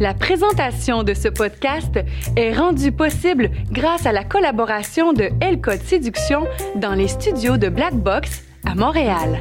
La présentation de ce podcast est rendue possible grâce à la collaboration de L Séduction dans les studios de Black Box à Montréal.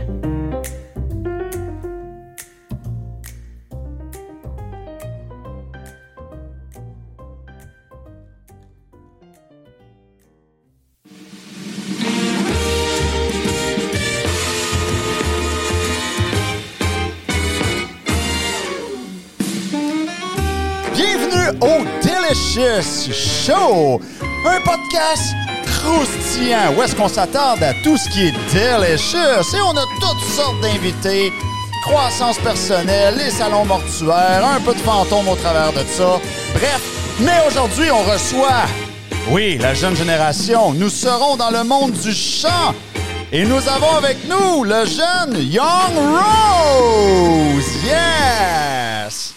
Show, un podcast croustillant où est-ce qu'on s'attarde à tout ce qui est delicious et on a toutes sortes d'invités, croissance personnelle, les salons mortuaires, un peu de fantômes au travers de ça. Bref, mais aujourd'hui on reçoit, oui, la jeune génération. Nous serons dans le monde du chant et nous avons avec nous le jeune Young Rose. Yes!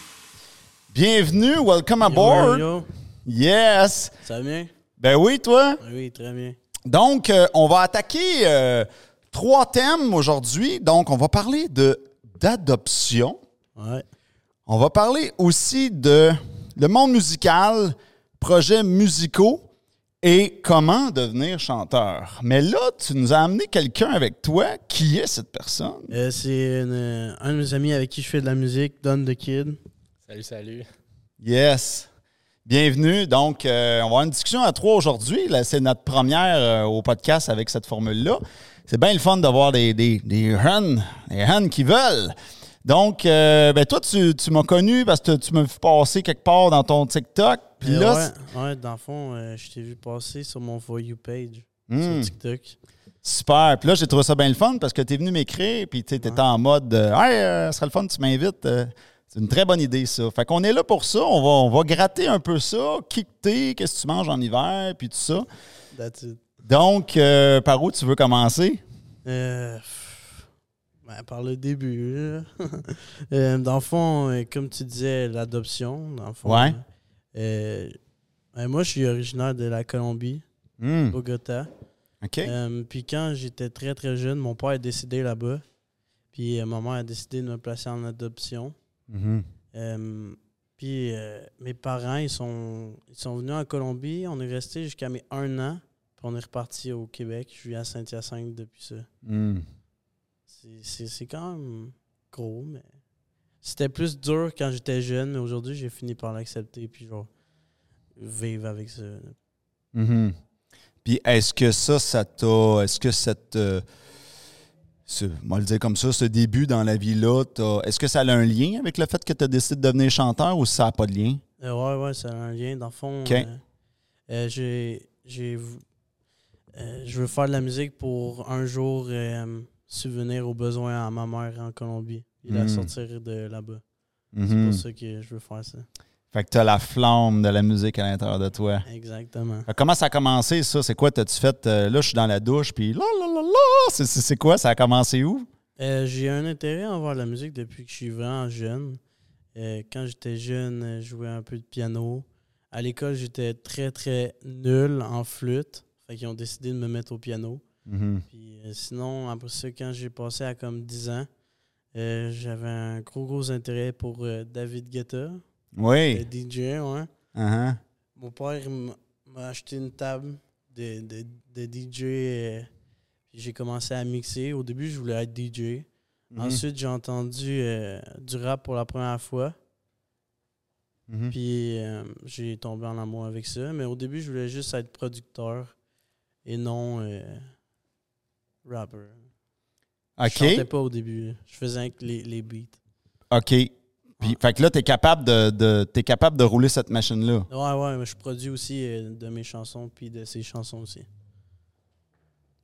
Bienvenue, welcome aboard. Yes. Ça va bien? Ben oui, toi. Oui, très bien. Donc, euh, on va attaquer euh, trois thèmes aujourd'hui. Donc, on va parler de d'adoption. Ouais. On va parler aussi de le monde musical, projets musicaux et comment devenir chanteur. Mais là, tu nous as amené quelqu'un avec toi. Qui est cette personne? Euh, c'est euh, un de mes amis avec qui je fais de la musique, Don the Kid. Salut, salut. Yes. Bienvenue. Donc, euh, on va avoir une discussion à trois aujourd'hui. C'est notre première euh, au podcast avec cette formule-là. C'est bien le fun d'avoir des, des, des jeunes, des qui veulent. Donc, euh, ben toi, tu, tu m'as connu parce que tu m'as vu passer quelque part dans ton TikTok. Puis là, ouais, ouais, dans le fond, je t'ai vu passer sur mon For You page Hmm. sur TikTok. Super. Puis là, j'ai trouvé ça bien le fun parce que tu es venu m'écrire, puis tu étais en mode Hey, ce serait le fun, tu m'invites. C'est une très bonne idée, ça. Fait qu'on est là pour ça. On va, on va gratter un peu ça. Qui t'es, qu'est-ce que tu manges en hiver, puis tout ça. That's it. Donc, euh, par où tu veux commencer? Euh, ben, par le début. Euh, dans le fond, euh, comme tu disais, l'adoption. Dans le fond. Ouais. Euh, ben, moi, je suis originaire de la Colombie, Hmm, Bogota. OK. Puis quand j'étais très très jeune, mon père est décédé là-bas. Puis ma mère a décidé de me placer en adoption. Euh, puis euh, mes parents, ils sont, ils sont venus en Colombie. On est resté jusqu'à mes un an. Puis on est reparti au Québec. Je vis à Saint-Hyacinthe depuis ça. Hmm. C'est quand même gros, mais c'était plus dur quand j'étais jeune. Mais aujourd'hui, j'ai fini par l'accepter. Puis genre, vivre avec ça. Mhm. Puis est-ce que ça, ça t'a. Est-ce que cette. Ce, moi le dire comme ça, ce début dans la vie-là, est-ce que ça a un lien avec le fait que tu as décidé de devenir chanteur ou ça n'a pas de lien? Euh, ouais, ouais, ça a un lien. Dans le fond, euh, euh, j'ai. euh, je veux faire de la musique pour un jour subvenir aux besoins à ma mère en Colombie et la Mm. sortir de là-bas. C'est Mhm. pour ça que je veux faire ça. Fait que tu as la flamme de la musique à l'intérieur de toi. Exactement. Fait comment ça a commencé, ça? C'est quoi? T'as-tu fait. euh, là, je suis dans la douche, puis là, là, là, là. C'est- quoi? Ça a commencé où? Euh, j'ai un intérêt envers la musique depuis que je suis vraiment jeune. Euh, quand j'étais jeune, je jouais un peu de piano. À l'école, j'étais très, très nul en flûte. Fait qu'ils ont décidé de me mettre au piano. Mhm. Puis sinon, après ça, quand j'ai passé à comme 10 ans, j'avais un gros, gros intérêt pour David Guetta, Oui. DJ, ouais. Uh-huh. Mon père m'a acheté une table de, de, de DJ. euh, puis j'ai commencé à mixer. Au début, je voulais être DJ. Mhm. Ensuite, j'ai entendu euh, du rap pour la première fois. Mhm. Puis euh, j'ai tombé en amour avec ça. Mais au début, je voulais juste être producteur et non euh, rapper. Je OK. chantais pas au début. Je faisais avec les, les beats. OK. Puis, fait que là, tu es capable de, de, t'es capable de rouler cette machine-là. Ouais, ouais, mais je produis aussi euh, de mes chansons puis de ses chansons aussi.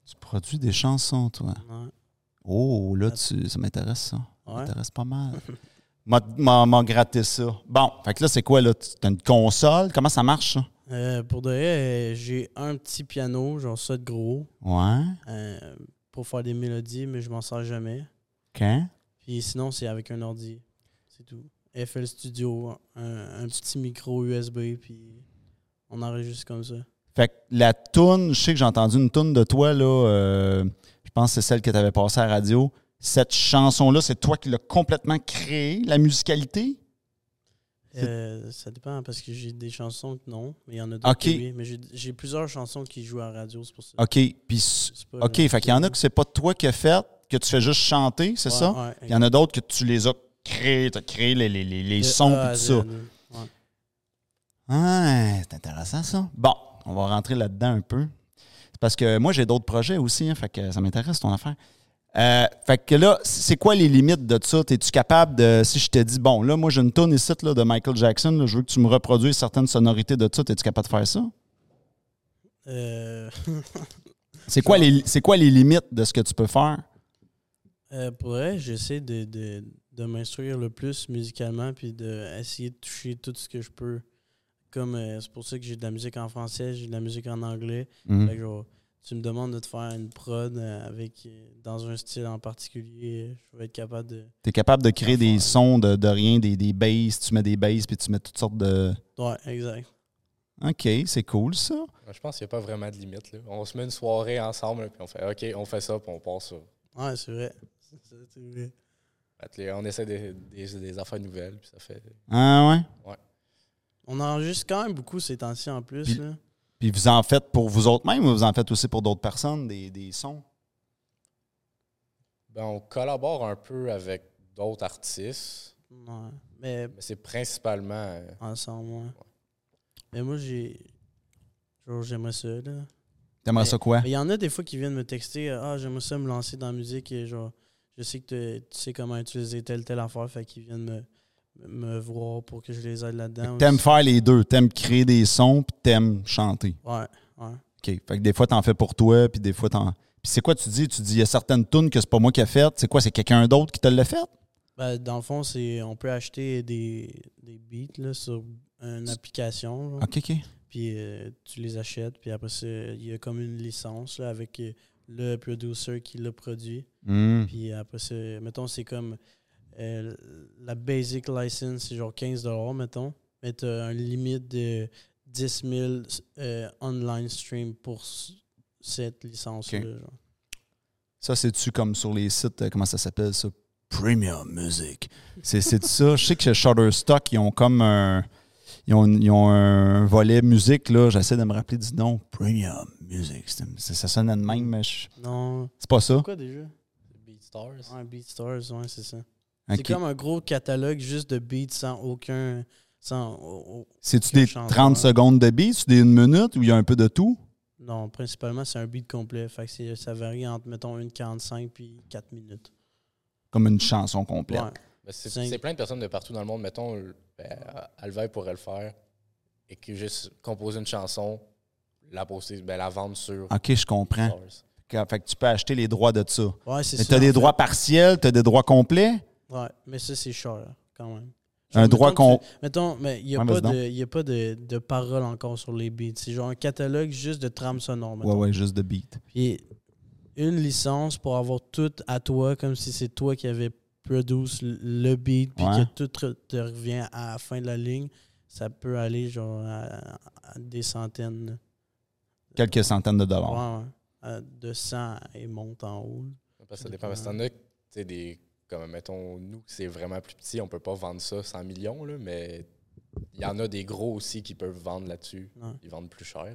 Tu produis des chansons, toi? Ouais. Oh, là, tu, ça m'intéresse, ça. Ça Ouais. m'intéresse pas mal. M'a- M'a m'a gratté ça. Bon, fait que là, c'est quoi, là? Tu as une console? Comment ça marche, ça? Euh, pour de vrai, euh, j'ai un petit piano, genre ça de gros, Ouais. euh, pour faire des mélodies, mais je m'en sers jamais. OK. Puis sinon, c'est avec un ordi. C'est tout. FL Studio, un, un petit micro USB, puis on enregistre comme ça. Fait que la toune, je sais que j'ai entendu une toune de toi, là. euh, je pense que c'est celle que tu avais passée à la radio. Cette chanson-là, c'est toi qui l'as complètement créée, la musicalité? Euh, ça dépend parce que j'ai des chansons que non, mais il y en a d'autres Ok. que oui. Mais j'ai- plusieurs chansons qui jouent à la radio, c'est pour ça. OK. Puis, OK, fait qu'il y en a que c'est pas toi qui as fait, que tu fais juste chanter, c'est Ouais, ça? ouais, Il y en a d'autres que tu les as créés, tu as créé les, les, les, les De sons et tout Z, ça. Ouais. Ah, c'est intéressant ça. Bon, on va rentrer là-dedans un peu. C'est parce que moi, j'ai d'autres projets aussi, hein, fait que ça m'intéresse ton affaire. Euh, fait que là, c'est quoi les limites de ça? Es-tu capable de, si je te dis, bon, là, moi, j'ai une tonne ici là, de Michael Jackson, là, je veux que tu me reproduises certaines sonorités de ça, es-tu capable de faire ça? Euh, C'est quoi, les, c'est quoi les limites de ce que tu peux faire? euh, pour vrai, j'essaie de, de, de m'instruire le plus musicalement puis d'essayer de toucher tout ce que je peux. Comme euh, c'est pour ça que j'ai de la musique en français, j'ai de la musique en anglais. Mhm. Fait que genre, tu me demandes de te faire une prod euh, avec euh, dans un style en particulier, je vais être capable de. Tu es capable de créer des sons de, de rien, des, des basses, tu mets des basses, puis tu mets toutes sortes de... Ouais, exact. OK, c'est cool ça. Je pense qu'il n'y a pas vraiment de limite. Là. On se met une soirée ensemble, puis on fait OK, on fait ça, puis on passe ça. Ouais, c'est vrai. C'est vrai. On essaie des, des, des affaires nouvelles, puis ça fait. Ah ouais? On enregistre quand même beaucoup ces temps-ci en plus. Puis- là. Puis vous en faites pour vous autres mêmes ou vous en faites aussi pour d'autres personnes, des, des sons? Ben, on collabore un peu avec d'autres artistes, Ouais. Mais mais c'est principalement. euh, ensemble, ouais. Mais moi, j'ai. Genre, j'aimerais ça, là. T'aimerais ça quoi? Il y en a des fois qui viennent me texter Ah, j'aimerais ça me lancer dans la musique et genre, je sais que tu sais comment utiliser telle, telle affaire, fait qu'ils viennent me, me voir pour que je les aide là-dedans. T'aimes faire les deux. T'aimes créer des sons, puis t'aimes chanter. Ouais, ouais. OK. Fait que des fois, t'en fais pour toi, puis des fois, t'en... Puis c'est quoi tu dis? Tu dis, il y a certaines tunes que c'est pas moi qui ai faites. C'est quoi? C'est quelqu'un d'autre qui te l'a fait? Ben, dans le fond, c'est on peut acheter des, des beats là, sur une application. OK, OK. Puis euh, tu les achètes, puis après il y a comme une licence là, avec euh, le producer qui l'a produit. Hmm. Puis après ça, mettons, c'est comme euh, la basic license, c'est genre 15 mettons. Mais tu as un limite de 10 000 euh, online stream pour cette licence-là. Ça, c'est-tu comme sur les sites, euh, comment ça s'appelle ça? Premium Music. C'est c'est ça. Je sais que chez Shutterstock, ils ont comme un. Ils ont, ils ont un volet musique, là. J'essaie de me rappeler du nom. Premium Music. C'est- c'est- ça sonne de même, mais je- Non. c'est pas ça. Pourquoi déjà? BeatStars. Ouais, BeatStars, ouais, c'est ça. C'est comme un gros catalogue juste de beats sans aucun. Sans, au- C'est-tu des chanteur. 30 secondes de beat, c'est des une minute ou il y a un peu de tout? Non, principalement, c'est un beat complet. Fait que c'est- ça varie entre, mettons, 1,45 puis 4 minutes. Comme une chanson complète. Ouais. Ben, c'est c'est plein de personnes de partout dans le monde. Mettons, euh, ben, Alvey pourrait le faire et que juste composer une chanson, la poster, ben, la vendre sur OK, je comprends. Fait que tu peux acheter les droits de ça. Ouais, c'est Mais ça. tu as des fait. droits partiels, tu as des droits complets? Ouais, mais ça, c'est cher, quand même. Un droit qu'on. Mettons, mais il n'y a, Ouais, pas de- y a pas de, de paroles encore sur les beats. C'est genre un catalogue juste de trames sonores. Ouais, mettons. ouais, juste de beat. Puis une licence pour avoir tout à toi, comme si c'est toi qui avais produit le beat, puis Ouais. que tout te, te revient à la fin de la ligne, ça peut aller genre à, à des centaines. Quelques centaines de dollars. Ouais, ouais. À 200 et monte en haut. Parce que ça dépend. Parce que t'en as, tu sais, des. Comme, mettons, nous, c'est vraiment plus petit, on peut pas vendre ça 100 millions, là, mais il y en a des gros aussi qui peuvent vendre là-dessus. Ouais. Ils vendent plus cher.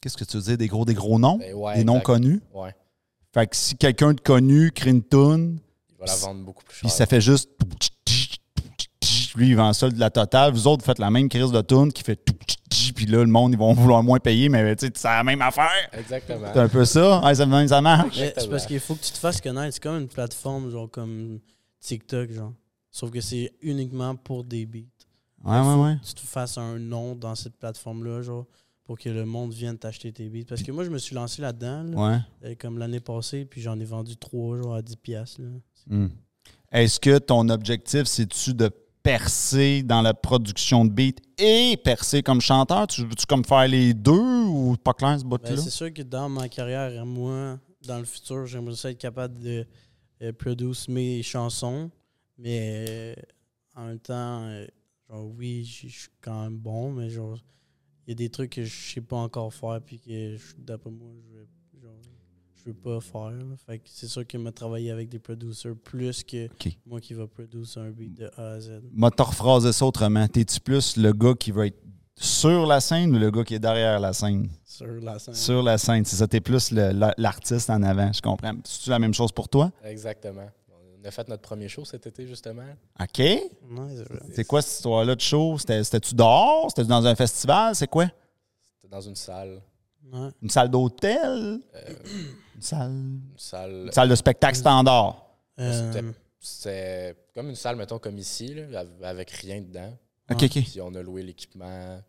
Qu'est-ce que tu veux dire? Des gros, des gros noms? Ben ouais, des noms exact. connus? Ouais. Fait que si quelqu'un de connu crée une toune, Il va la vendre beaucoup plus cher. puis ça fait juste. Lui, il vend ça de la totale. Vous autres, vous faites la même crise de toune qui fait. Puis là, le monde, ils vont vouloir moins payer, mais tu sais, c'est la même affaire. Exactement. C'est un peu ça. Ouais, ça, ça marche. Mais c'est parce qu'il faut que tu te fasses connaître. C'est comme une plateforme, genre comme TikTok, genre. Sauf que c'est uniquement pour des beats. Ouais, ouais, ouais. tu te fasses un nom dans cette plateforme-là, genre, pour que le monde vienne t'acheter tes beats. Parce que moi, je me suis lancé là-dedans, là, Ouais. euh, comme l'année passée, puis j'en ai vendu trois, genre, à 10 piastres, là. Hmm. Est-ce que ton objectif, c'est-tu de percer dans la production de beats et percer comme chanteur? Tu veux-tu comme faire les deux ou pas clair ce Ben, bout-là? c'est sûr que dans ma carrière, moi, dans le futur, j'aimerais être capable de euh, produire mes chansons, mais euh, en même temps, euh, genre, oui, je suis quand même bon, mais genre, il y a des trucs que je sais pas encore faire, puis que d'après moi, je vais, je veux pas faire. Fait que c'est sûr qu'il m'a travaillé avec des producers plus que moi qui va produire un beat de A à Z. M'a te rephraser ça autrement. T'es-tu plus le gars qui va être sur la scène ou le gars qui est derrière la scène? Sur la scène. Sur la scène, c'est ça. T'es plus l'artiste en avant, je comprends. C'est-tu la même chose pour toi? Exactement. On a fait notre premier show cet été, justement. OK. Ouais, c'est quoi cette histoire-là de show? C'était- C'était-tu dehors? C'était dans un festival? C'est quoi? C'était dans une salle. Ouais. Une salle d'hôtel? euh, Une salle... une salle. Une salle de spectacle standard? Euh, C'était- C'était comme une salle, mettons, comme ici, là, av- avec rien dedans. OK. OK. Puis on a loué l'équipement.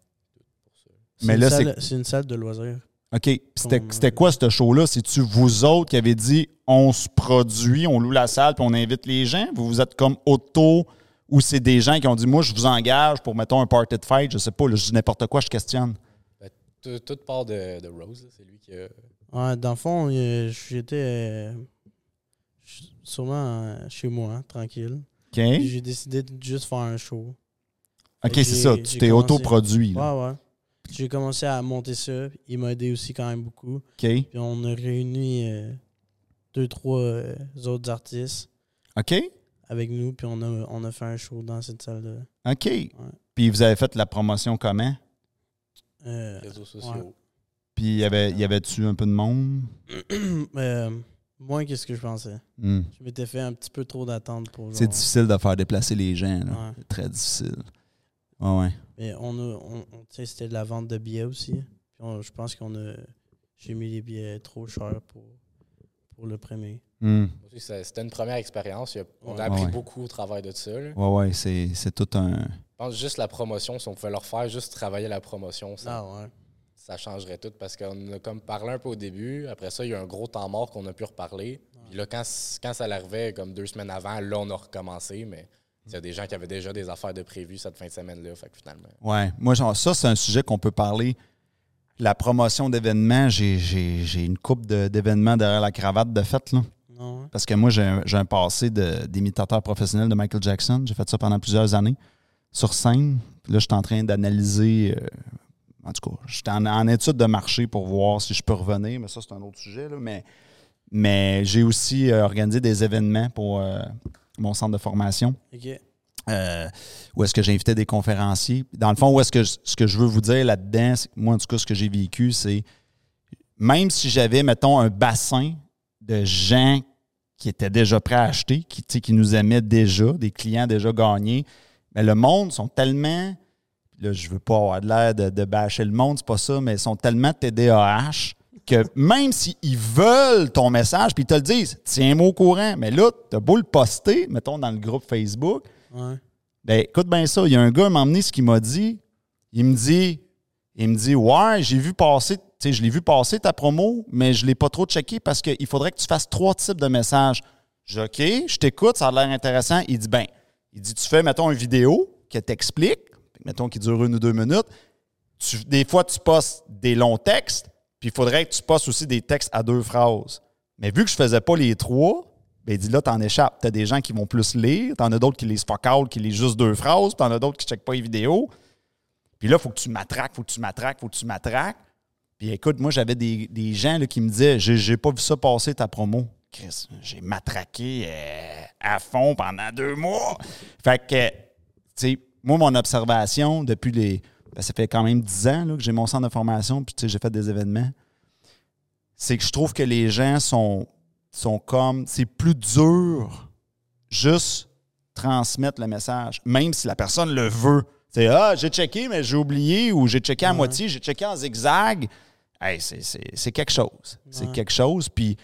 pour ça. c'est Mais une là, salle- c'est une salle de loisirs. OK. C'était euh, quoi ce show-là? C'est-tu vous autres qui avez dit on se produit, on loue la salle puis on invite les gens? Vous vous êtes comme auto ou c'est des gens qui ont dit moi je vous engage pour mettons un party de fight, je sais pas, là, je dis n'importe quoi, je questionne. Tout, tout part de, de Rose, là, c'est lui qui a. Ouais, dans le fond, j'étais euh, sûrement euh, chez moi, tranquille. OK? Puis J'ai décidé de juste faire un show. OK, c'est ça, tu t'es autoproduit. Ouais, ouais. J'ai commencé à monter ça. Il m'a aidé aussi quand même beaucoup. OK? Puis on a réuni euh, deux, trois euh, autres artistes OK? avec nous. Puis on a, on a fait un show dans cette salle-là. OK. Puis vous avez fait la promotion comment? Euh, réseaux sociaux. Puis y avait, y avait-tu un peu de monde? euh, moins que ce que je pensais? Hmm. Je m'étais fait un petit peu trop d'attente pour C'est difficile de faire déplacer les gens. là. Ouais. Très difficile. Ouais, ouais. Mais on a, on, on- c'était de la vente de billets aussi. Puis on- je pense qu'on a, j'ai mis les billets trop chers pour, pour le premier. Hmm. C'était une première expérience. On a appris Ouais. beaucoup au travail de ça. là. Ouais, ouais, c'est c'est tout un. Je pense juste la promotion, si on pouvait leur faire, juste travailler la promotion, ça, Ah ouais. ça changerait tout parce qu'on a comme parlé un peu au début. Après ça, il y a eu un gros temps mort qu'on a pu reparler. Puis là, quand, quand ça l'arrivait, comme deux semaines avant, là, on a recommencé. Mais il y a des gens qui avaient déjà des affaires de prévues cette fin de semaine-là. Fait que finalement. Ouais. Moi, genre, ça, c'est un sujet qu'on peut parler. La promotion d'événements, j'ai- une coupe de- d'événements derrière la cravate de fait, là. Non, ouais. Parce que moi, j'ai un, passé d'imitateur professionnel de Michael Jackson. J'ai fait ça pendant plusieurs années sur scène. Puis là, je suis en train d'analyser. euh, en tout cas, j'étais en, en étude de marché pour voir si je peux revenir, mais ça, c'est un autre sujet. là. Mais, mais j'ai aussi euh, organisé des événements pour euh, mon centre de formation. Euh, où est-ce que j'invitais des conférenciers. Dans le fond, où est-ce que je- ce que je veux vous dire là-dedans, moi, en tout cas, ce que j'ai vécu, c'est même si j'avais, mettons, un bassin de gens qui étaient déjà prêts à acheter, qui, qui nous aimaient déjà, des clients déjà gagnés, mais le monde sont tellement. Là, je veux pas avoir de l'air de, de bâcher le monde, c'est pas ça, mais ils sont tellement TDAH que même s'ils veulent ton message, puis ils te le disent, tiens-moi au courant, mais là, t'as beau le poster, mettons dans le groupe Facebook, Ouais. ben, écoute bien ça. Il y a un gars m'a emmené ce qu'il m'a dit. Il me dit, il me dit, ouais, j'ai vu passer, tu sais, je l'ai vu passer ta promo, mais je l'ai pas trop checké parce qu'il faudrait que tu fasses trois types de messages. Je OK, je t'écoute, ça a l'air intéressant. Il dit, ben, il dit, tu fais, mettons, une vidéo qui t'explique, mettons, qui dure une ou deux minutes. Des fois, tu postes des longs textes, puis il faudrait que tu postes aussi des textes à deux phrases. Mais vu que je faisais pas les trois, ben, il dit là, t'en échappes. T'as des gens qui vont plus lire, t'en as d'autres qui lisent fuck all, qui lisent juste deux phrases, t'en as d'autres qui checkent pas les vidéos. Puis là, il faut que tu matraques, faut que tu matraques, faut que tu matraques. Puis écoute, moi, j'avais des, des gens là, qui me disaient J'ai pas vu ça passer ta promo. Chris, j'ai matraqué euh, à fond pendant deux mois. Fait que, tu sais, moi, mon observation depuis les. ben, ça fait quand même dix ans là, que j'ai mon centre de formation, puis j'ai fait des événements. C'est que je trouve que les gens sont, sont comme. C'est plus dur juste transmettre le message, même si la personne le veut. C'est Ah, j'ai checké, mais j'ai oublié, ou j'ai checké à Ouais. moitié, j'ai checké en zigzag. Hey, c'est- quelque chose. C'est quelque chose. Puis,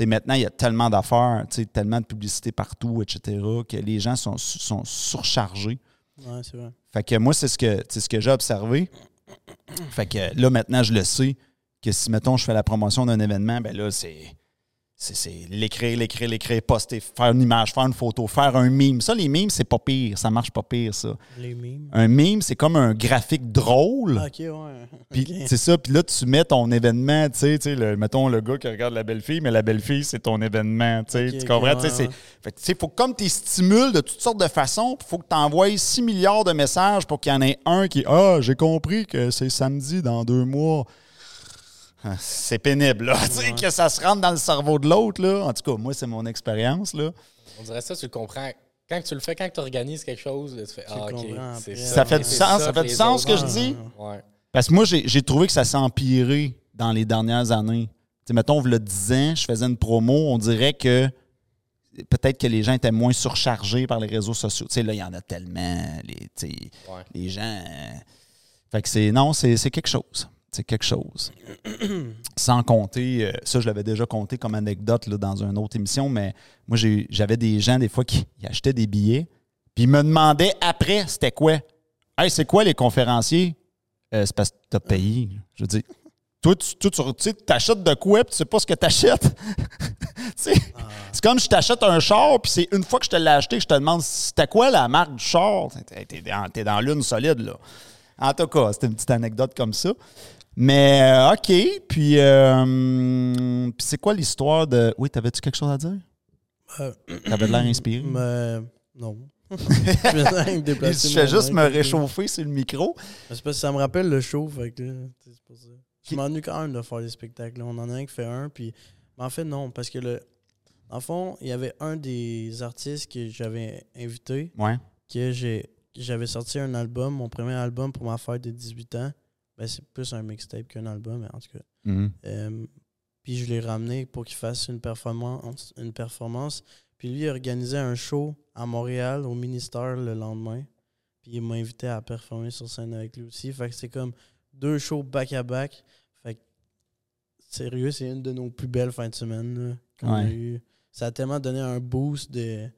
maintenant, il y a tellement d'affaires, tellement de publicité partout, etc., que les gens sont, sont surchargés. Ouais, c'est vrai. Fait que moi, c'est ce que, c'est ce que j'ai observé. Fait que là, maintenant, je le sais que si, mettons, je fais la promotion d'un événement, ben là, c'est. C'est l'écrire, l'écrire, l'écrire, poster, faire une image, faire une photo, faire un meme. Ça, les memes, c'est pas pire. Ça marche pas pire, ça. Les mimes. Un meme, c'est comme un graphique drôle. Ok, ouais. Puis c'est ça, puis là, tu mets ton événement, tu sais, tu sais, le- mettons le gars qui regarde la belle-fille, mais la belle-fille, c'est ton événement, tu sais, tu comprends? ouais, Tu sais, c'est- ouais. faut que comme tu stimules de toutes sortes de façons, il faut que tu envoies 6 milliards de messages pour qu'il y en ait un qui « Ah, j'ai compris que c'est samedi dans deux mois. » c'est pénible, là. Tu sais, Ouais. que ça se rentre dans le cerveau de l'autre, là. En tout cas, moi, c'est mon expérience, là. On dirait ça, tu le comprends. Quand tu le fais, quand tu organises quelque chose, là, tu fais Ah, ok. c'est. Ça fait du sens, ça ça fait du sens ce que je dis. Ouais. Parce que moi, j'ai trouvé que ça s'est empiré dans les dernières années. Tu sais, mettons, le 10 ans, je faisais une promo, on dirait que peut-être que les gens étaient moins surchargés par les réseaux sociaux. Tu sais, là, il y en a tellement. Les, tu sais, Ouais. les gens. euh, Fait que c'est. Non, c'est c'est quelque chose. C'est quelque chose. Sans compter, euh, ça, je l'avais déjà compté comme anecdote là, dans une autre émission, mais moi, j'avais des gens, des fois, qui achetaient des billets, puis ils me demandaient après, c'était quoi? Hey, c'est quoi les conférenciers? Euh, c'est parce que t'as payé. Je veux dire, toi, tu tu- tu t'achètes de quoi, puis tu sais pas ce que t'achètes. Tu C'est comme je t'achète un char, puis c'est une fois que je te l'ai acheté je te demande c'était quoi la marque du char? T'es dans, dans l'une solide, là. En tout cas, c'était une petite anecdote comme ça. Mais, euh, OK. Puis, euh, puis c'est quoi l'histoire de. Oui, t'avais-tu quelque chose à dire? Euh, T'avais de l'air inspiré. Mais non. je Je fais juste me réchauffer sur le micro. C'est parce que ça me rappelle le show, fait que pour ça. Je m'ennuie quand même de faire des spectacles. là. On en a un qui fait un, puis. Mais en fait, non, parce que le. En fond, il y avait un des artistes que j'avais invité, Ouais. que j'ai j'avais sorti un album, mon premier album pour ma fête de 18 ans. Ben, c'est plus un mixtape qu'un album, mais en tout cas. Mhm. Euh, puis je l'ai ramené pour qu'il fasse une performance, une performance. Puis lui, il organisait un show à Montréal, au ministère, le lendemain. Puis il m'a invité à performer sur scène avec lui aussi. Fait que c'est comme deux shows back-à-back. Fait que, sérieux, c'est une de nos plus belles fins de semaine qu'on a eu. Ça a tellement donné un boost de,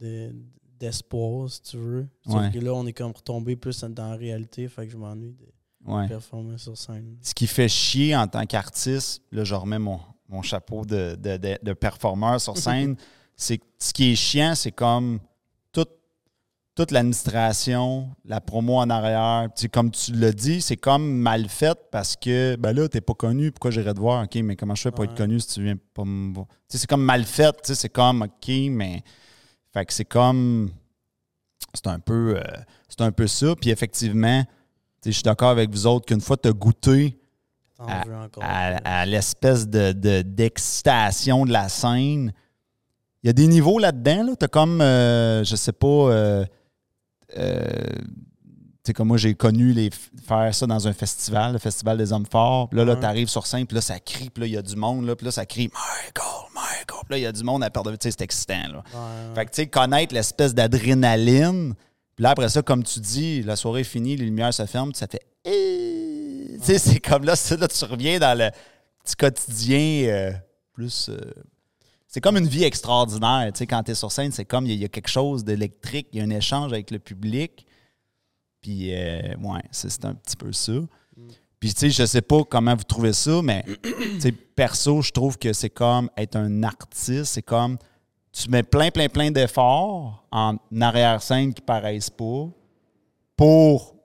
de- d'espoir, si tu veux. Sauf Ouais. que là, on est comme retombé plus dans la réalité. Fait que je m'ennuie de Ouais. performer sur scène. Ce qui fait chier en tant qu'artiste, là, je remets mon, mon chapeau de, de, de- de performeur sur scène, c'est que ce qui est chiant, c'est comme toute, toute l'administration, la promo en arrière. Tu sais, comme tu l'as dit, c'est comme mal fait parce que, ben là, t'es pas connu, pourquoi j'irais te voir? OK, mais comment je fais pour être connu si tu viens pas me voir? Tu sais, c'est comme mal fait, tu sais, c'est comme, OK, mais... Fait que c'est comme... C'est un peu... euh, c'est un peu ça. Puis effectivement, je suis d'accord avec vous autres qu'une fois tu as goûté à, l'espèce de, de- d'excitation de la scène. Il y a des niveaux là-dedans. Là. Tu as comme, euh, je sais pas, euh, euh, tu sais, comme moi, j'ai connu les, faire ça dans un festival, le Festival des Hommes Forts. Puis là, là Ouais. tu arrives sur scène, puis là, ça crie, puis là, il y a du monde, là, puis là, ça crie Michael, Michael. Puis là, il y a du monde à perdre. Tu sais, c'est excitant. Là. Ouais, Fait que, tu sais, connaître l'espèce d'adrénaline. Puis là, après ça, comme tu dis, la soirée est finie, les lumières se ferment, ça fait. Eh! Tu sais, c'est comme là, tu reviens dans le petit quotidien euh, plus. euh, c'est comme une vie extraordinaire. Tu sais, quand tu es sur scène, c'est comme il y, a- quelque chose d'électrique, il y a un échange avec le public. Puis, euh, ouais, c'est c'est un petit peu ça. Puis, tu sais, je sais pas comment vous trouvez ça, mais, tu sais, perso, je trouve que c'est comme être un artiste. C'est comme tu mets plein, plein, plein d'efforts en arrière-scène qui paraissent pas pour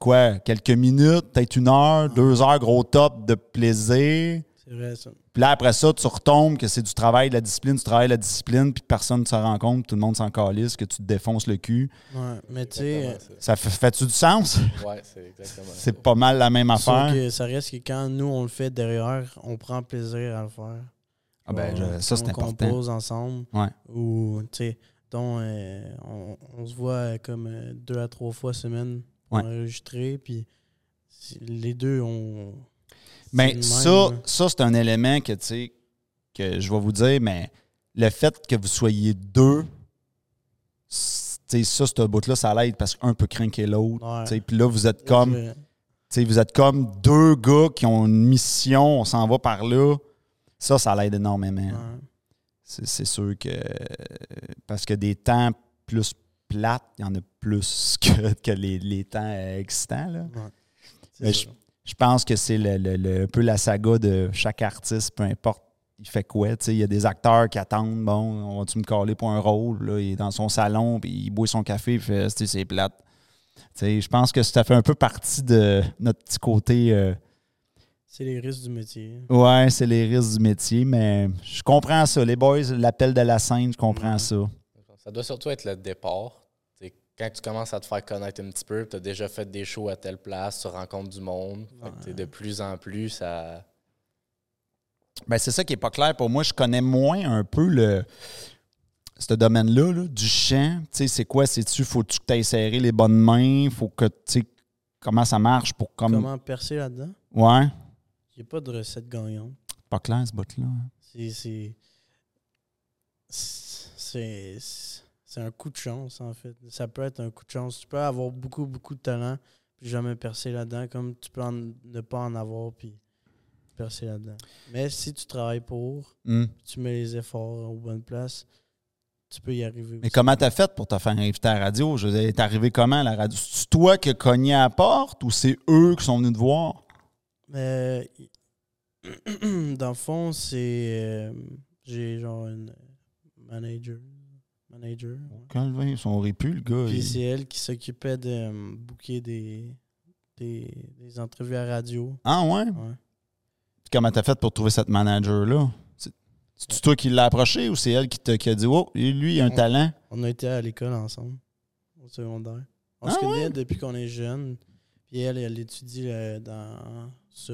quoi? Quelques minutes, peut-être une heure, deux heures, gros top de plaisir. C'est vrai, ça. Puis là, après ça, tu retombes que c'est du travail de la discipline, du travail de la discipline, puis personne ne se rend compte, tout le monde s'en calisse, que tu te défonces le cul. Ouais, mais tu sais, Exactement Ça fait- fait-tu du sens? Ouais, c'est exactement ça. C'est pas mal la même affaire. que ça reste que quand nous, on le fait derrière, on prend plaisir à le faire. Ah ben, je- ça, c'est on important. compose ensemble. Ouais. Ou, tu sais, euh, on, on se voit euh, comme euh, deux à trois fois semaine Ouais. enregistré, puis les deux, on... Mais ça, même, là. ça c'est un élément que, tu sais, que je vais vous dire, mais le fait que vous soyez deux, c'est- tu sais, ça, ce bout-là, ça l'aide parce qu'un peut craquer l'autre. Ouais. tu sais, Puis là, vous êtes comme, vous êtes comme deux gars qui ont une mission, on s'en va par là. Ça, ça l'aide énormément. Ouais. C'est sûr que. Parce que des temps plus plates, il y en a plus que, que les, les temps excitants. Là. Ouais. Mais je, je pense que c'est le, le- le- un peu la saga de chaque artiste, peu importe il fait quoi. Il y a des acteurs qui attendent, bon, on va-tu me caler pour un rôle? Là, il est dans son salon, puis il boit son café, puis il fait, c'est plate. Je pense que ça fait un peu partie de notre petit côté. euh, C'est les risques du métier. ouais, c'est les risques du métier, mais je comprends ça. Les boys, l'appel de la scène, je comprends ça. Ça doit surtout être le départ. T'sais, quand tu commences à te faire connaître un petit peu, tu as déjà fait des shows à telle place, tu rencontres du monde. Fait que, t'sais, Ouais. de plus en plus, ça, Ben, c'est ça qui est pas clair pour moi. Je connais moins un peu le ce domaine-là, là, du chant. Tu sais, c'est quoi? C'est-tu, faut-tu que tu serré les bonnes mains? Faut que, tu sais, comment ça marche pour comme. Comment percer là-dedans? Ouais. Il n'y a pas de recette gagnante. Pas clair, ce bout-là. C'est. c'est- C'est. C'est un coup de chance, en fait. Ça peut être un coup de chance. Tu peux avoir beaucoup, beaucoup de talent, puis jamais percer là-dedans, comme tu peux en- ne pas en avoir, puis percer là-dedans. Mais si tu travailles pour, Hmm. tu mets les efforts aux bonnes places, tu peux y arriver. Mais aussi. comment t'as fait pour te faire inviter à la radio? Je veux dire, t'es arrivé comment à la radio? C'est toi qui as cogné à la porte ou c'est eux qui sont venus te voir? Mais dans le fond, c'est. euh, j'ai genre une manager. Manager. ouais. Calvin, ils sont répus, le gars. Puis il- c'est elle qui s'occupait de euh, booker des, des, des entrevues à radio. Ah ouais? Ouais. Puis comment t'as fait pour trouver cette manager-là? C'est- C'est toi qui l'as approché ou c'est elle qui, t'a- qui a dit Oh, lui, il a un talent? On a été à l'école ensemble, au secondaire. On Ah se connaît depuis qu'on est jeune. Puis elle, elle étudie euh, dans ça.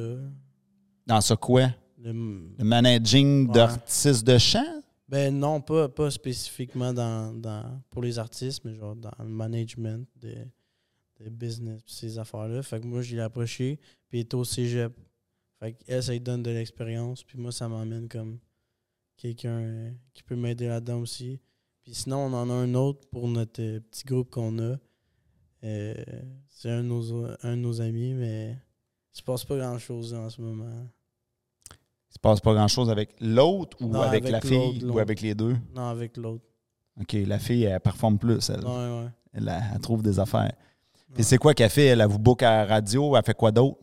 Dans ce quoi? Le, Le managing Ouais. d'artistes de chant? ben non, pas, pas spécifiquement dans, dans, pour les artistes, mais genre dans le management de, de business, pis ces affaires-là. Fait que moi, je l'ai approché, puis elle est au cégep. Fait qu'elle, ça lui donne de l'expérience, puis moi, ça m'amène comme quelqu'un euh, qui peut m'aider là-dedans aussi. Puis sinon, on en a un autre pour notre euh, petit groupe qu'on a. Euh, c'est un, de nos- un de nos amis, mais il se passe pas grand-chose en ce moment. Il se passe pas grand-chose avec l'autre ou Non, avec, avec la fille ou avec les deux? Non, avec l'autre. OK, la fille, elle performe plus, elle. Ouais, ouais. Elle, elle trouve des affaires. Ouais. Puis c'est quoi qu'elle fait? Elle, elle vous book à la radio? Elle fait quoi d'autre?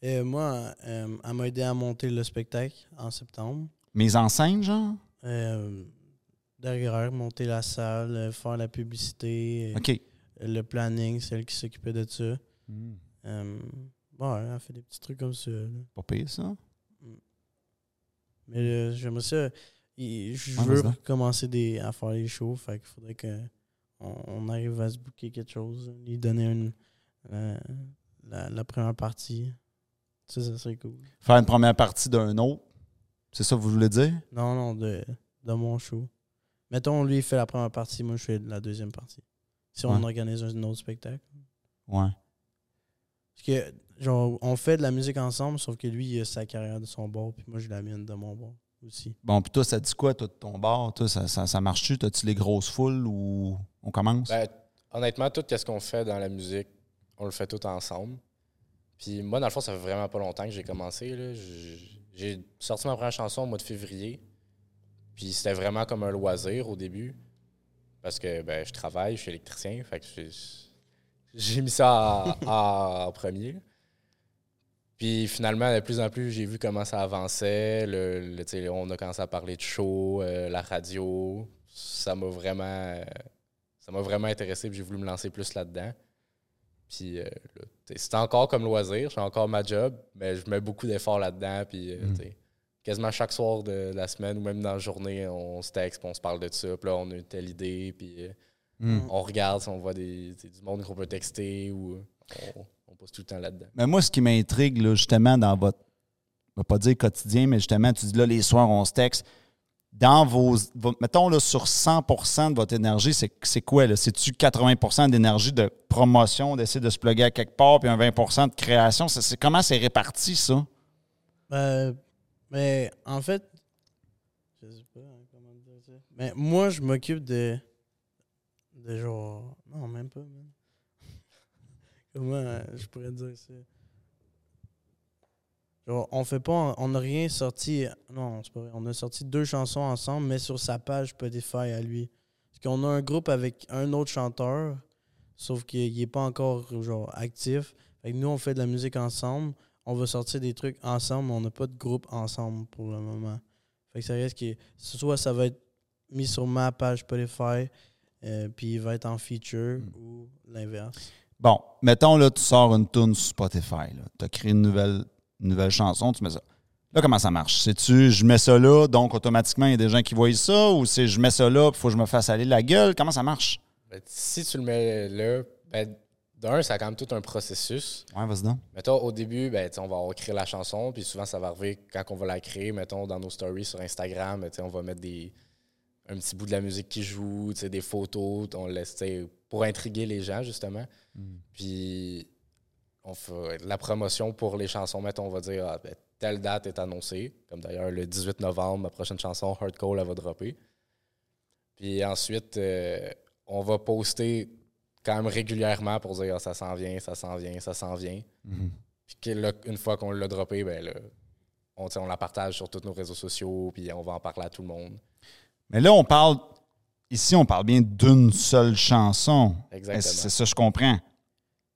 Et moi, euh, elle m'a aidé à monter le spectacle en septembre. Mise en scène, genre? Euh, derrière, monter la salle, euh, faire la publicité, euh, OK. Le planning, c'est elle qui s'occupait de ça. Euh, ouais, elle fait des petits trucs comme ça. là. Pas pire, ça. Mais euh, j'aimerais ça. Je veux commencer des, à faire les shows. Fait qu'il faudrait que on, arrive à se booker quelque chose. Lui donner une, la, la première partie. Ça, ça serait cool. Faire une première partie d'un autre. C'est ça que vous voulez dire? Non, non, de, de mon show. Mettons, lui, il fait la première partie, moi, je fais la deuxième partie. Si on organise un autre spectacle. Ouais. Parce que, genre, on fait de la musique ensemble, sauf que lui, il a sa carrière de son bord, puis moi, j'ai la mienne de mon bord aussi. Bon, puis toi, ça dit quoi, toi, de ton bar? Toi, ça, ça, ça marche-tu? T'as-tu les grosses foules ou on commence? Ben, honnêtement, tout ce qu'on fait dans la musique, on le fait tout ensemble. Puis moi, dans le fond, ça fait vraiment pas longtemps que j'ai commencé. J'ai sorti ma première chanson au mois de février. Puis c'était vraiment comme un loisir au début. Parce que ben, je travaille, je suis électricien. Fait que j'ai- mis ça en, premier. Puis finalement, de plus en plus, j'ai vu comment ça avançait. Le, on a commencé à parler de show, euh, la radio. Ça m'a vraiment, ça m'a vraiment intéressé. J'ai voulu me lancer plus là-dedans. Puis euh, là, c'est encore comme loisir. J'ai encore ma job, mais je mets beaucoup d'efforts là-dedans. Puis euh, Mm. Quasiment chaque soir de la semaine ou même dans la journée, on se texte, on se parle de ça. Puis là, on a une telle idée. Puis euh, Hmm. on regarde si on voit des, du monde qu'on peut texter ou on, on passe tout le temps là-dedans. Mais moi, ce qui m'intrigue, justement, dans votre, je vais pas dire quotidien, mais justement, tu dis là, les soirs, on se texte. Dans vos, vos- mettons, là, sur 100 de votre énergie, c'est c'est quoi, là? C'est-tu 80 d'énergie de promotion, d'essayer de se plugger à quelque part, puis un 20 de création? Comment c'est réparti, ça? Euh, mais en fait, je sais pas hein, comment dire ça. Mais moi, je m'occupe de. de genre. Non, même pas. Comment euh, je pourrais dire ça? Genre, on fait pas. On n'a rien sorti. Non, c'est pas vrai. On a sorti deux chansons ensemble, mais sur sa page Spotify à lui. Parce qu'on a un groupe avec un autre chanteur, sauf qu'il n'est pas encore genre actif. Fait que nous, on fait de la musique ensemble on va sortir des trucs ensemble, mais on n'a pas de groupe ensemble pour le moment. Fait que ça reste que soit ça va être mis sur ma page Spotify, euh, puis il va être en feature, ou l'inverse. Bon, mettons, là, tu sors une tune sur Spotify. Tu as créé une nouvelle, une nouvelle chanson, tu mets ça. Là, comment ça marche? C'est-tu, je mets ça là, donc automatiquement, il y a des gens qui voient ça, ou c'est je mets ça là, il faut que je me fasse aller la gueule? Comment ça marche? Ben, si tu le mets là, ben, d'un, ça a quand même tout un processus. Ouais, vas-y donc. Mettons, au début, ben, on va créé la chanson, puis souvent, ça va arriver quand on va la créer, mettons, dans nos stories sur Instagram, on va mettre des, un petit bout de la musique qui joue, des photos, on laisse, pour intriguer les gens, justement. Puis, on fait la promotion pour les chansons, mettons, on va dire, ah, ben, telle date est annoncée. Comme d'ailleurs, le 18 novembre, ma prochaine chanson, Hardcore, elle va dropper. Puis ensuite, euh, on va poster quand même régulièrement pour dire, ah, ça s'en vient, ça s'en vient, ça s'en vient. Puis que là, une fois qu'on l'a droppé, ben là, on, on la partage sur tous nos réseaux sociaux, puis on va en parler à tout le monde. Mais là, on parle. Ici, on parle bien d'une seule chanson. Exactement. C'est ça, je comprends?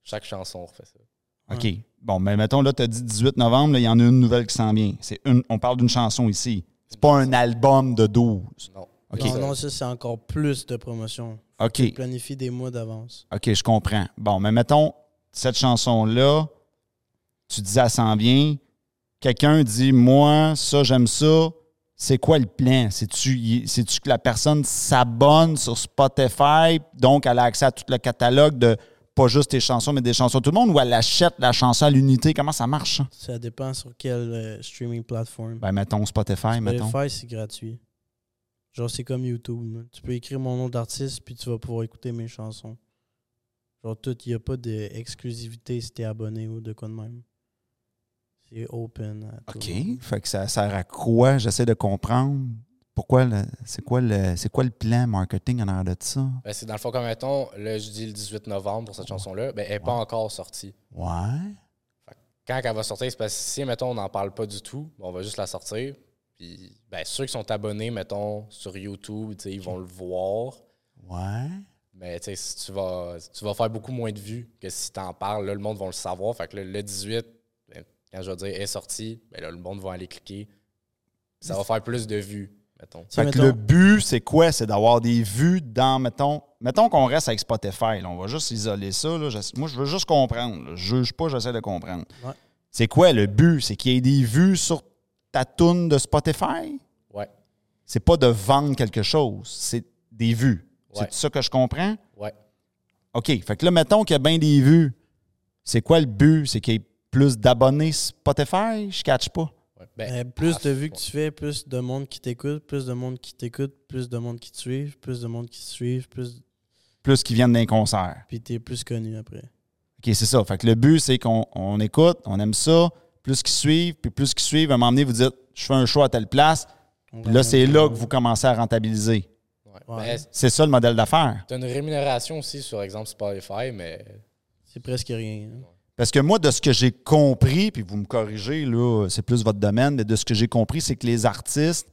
Chaque chanson, on refait ça. OK. Bon, mais mettons, là, tu as dit 18 novembre, il y en a une nouvelle qui s'en vient. C'est une, on parle d'une chanson ici. C'est pas un album de 12. Non. Non, non, ça, c'est encore plus de promotion. OK. Planifie des mois d'avance. OK, je comprends. Bon, mais mettons, cette chanson-là, tu dis, elle s'en vient. Quelqu'un dit, moi, ça, j'aime ça. C'est quoi le plan? C'est-tu que la personne s'abonne sur Spotify, donc elle a accès à tout le catalogue de pas juste tes chansons, mais des chansons de tout le monde, ou elle achète la chanson à l'unité? Comment ça marche, ça? Ça dépend sur quelle euh, streaming plateforme. Ben, mettons Spotify, mettons. Spotify, c'est gratuit. Genre, c'est comme YouTube. là. Tu peux écrire mon nom d'artiste, puis tu vas pouvoir écouter mes chansons. Genre, tout, il n'y a pas d'exclusivité si t'es abonné ou de quoi de même. C'est open. à tout OK. le. Fait que ça sert à quoi? J'essaie de comprendre. Pourquoi le- c'est quoi le c'est quoi le plan marketing en arrière de ça? Ben, c'est dans le fond, comme mettons, là, je dis le 18 novembre pour cette chanson-là, ben, elle n'est pas encore sortie. Ouais. Quand elle va sortir, c'est parce que si, mettons, on n'en parle pas du tout, ben, on va juste la sortir. Puis, ben, ceux qui sont abonnés, mettons, sur YouTube, tu sais, ils vont le voir. Ouais. Mais tu sais, si tu vas, tu vas faire beaucoup moins de vues que si tu en parles. Là, le monde va le savoir. Fait que là, le 18, ben, quand je vais dire est sorti, ben là, le monde va aller cliquer. Ça va faire plus de vues, mettons. Fait que le but, c'est quoi? C'est d'avoir des vues dans, mettons, mettons qu'on reste avec Spotify. là. on va juste isoler ça. là. Je- moi, je veux juste comprendre. là. Je juge pas, j'essaie de comprendre. Ouais. C'est quoi le but? C'est qu'il y ait des vues sur ta toune de Spotify? Ouais, C'est pas de vendre quelque chose, c'est des vues. Ouais. C'est ça que je comprends? ouais. OK. Fait que là, mettons qu'il y a bien des vues. C'est quoi le but? C'est qu'il y ait plus d'abonnés Spotify? Je catch pas. ouais. Ben, Euh, plus ah, de vues que tu fais, plus de monde qui t'écoute, plus de monde qui t'écoute, plus de monde qui te suive, plus de monde qui te suive, plus Plus qu'ils viennent d'un concert. puis t'es plus connu après. OK, c'est ça. Fait que le but, c'est qu'on on écoute, on aime ça, plus qu'ils suivent, puis plus qu'ils suivent, à un moment donné, vous dites, je fais un show à telle place, puis là, c'est là que vous commencez à rentabiliser. Ouais. Ouais. Ben, C'est ça le modèle d'affaires. tu as une rémunération aussi sur, exemple, Spotify, mais C'est presque rien. hein. Parce que moi, de ce que j'ai compris, puis vous me corrigez, là, c'est plus votre domaine, mais de ce que j'ai compris, c'est que les artistes,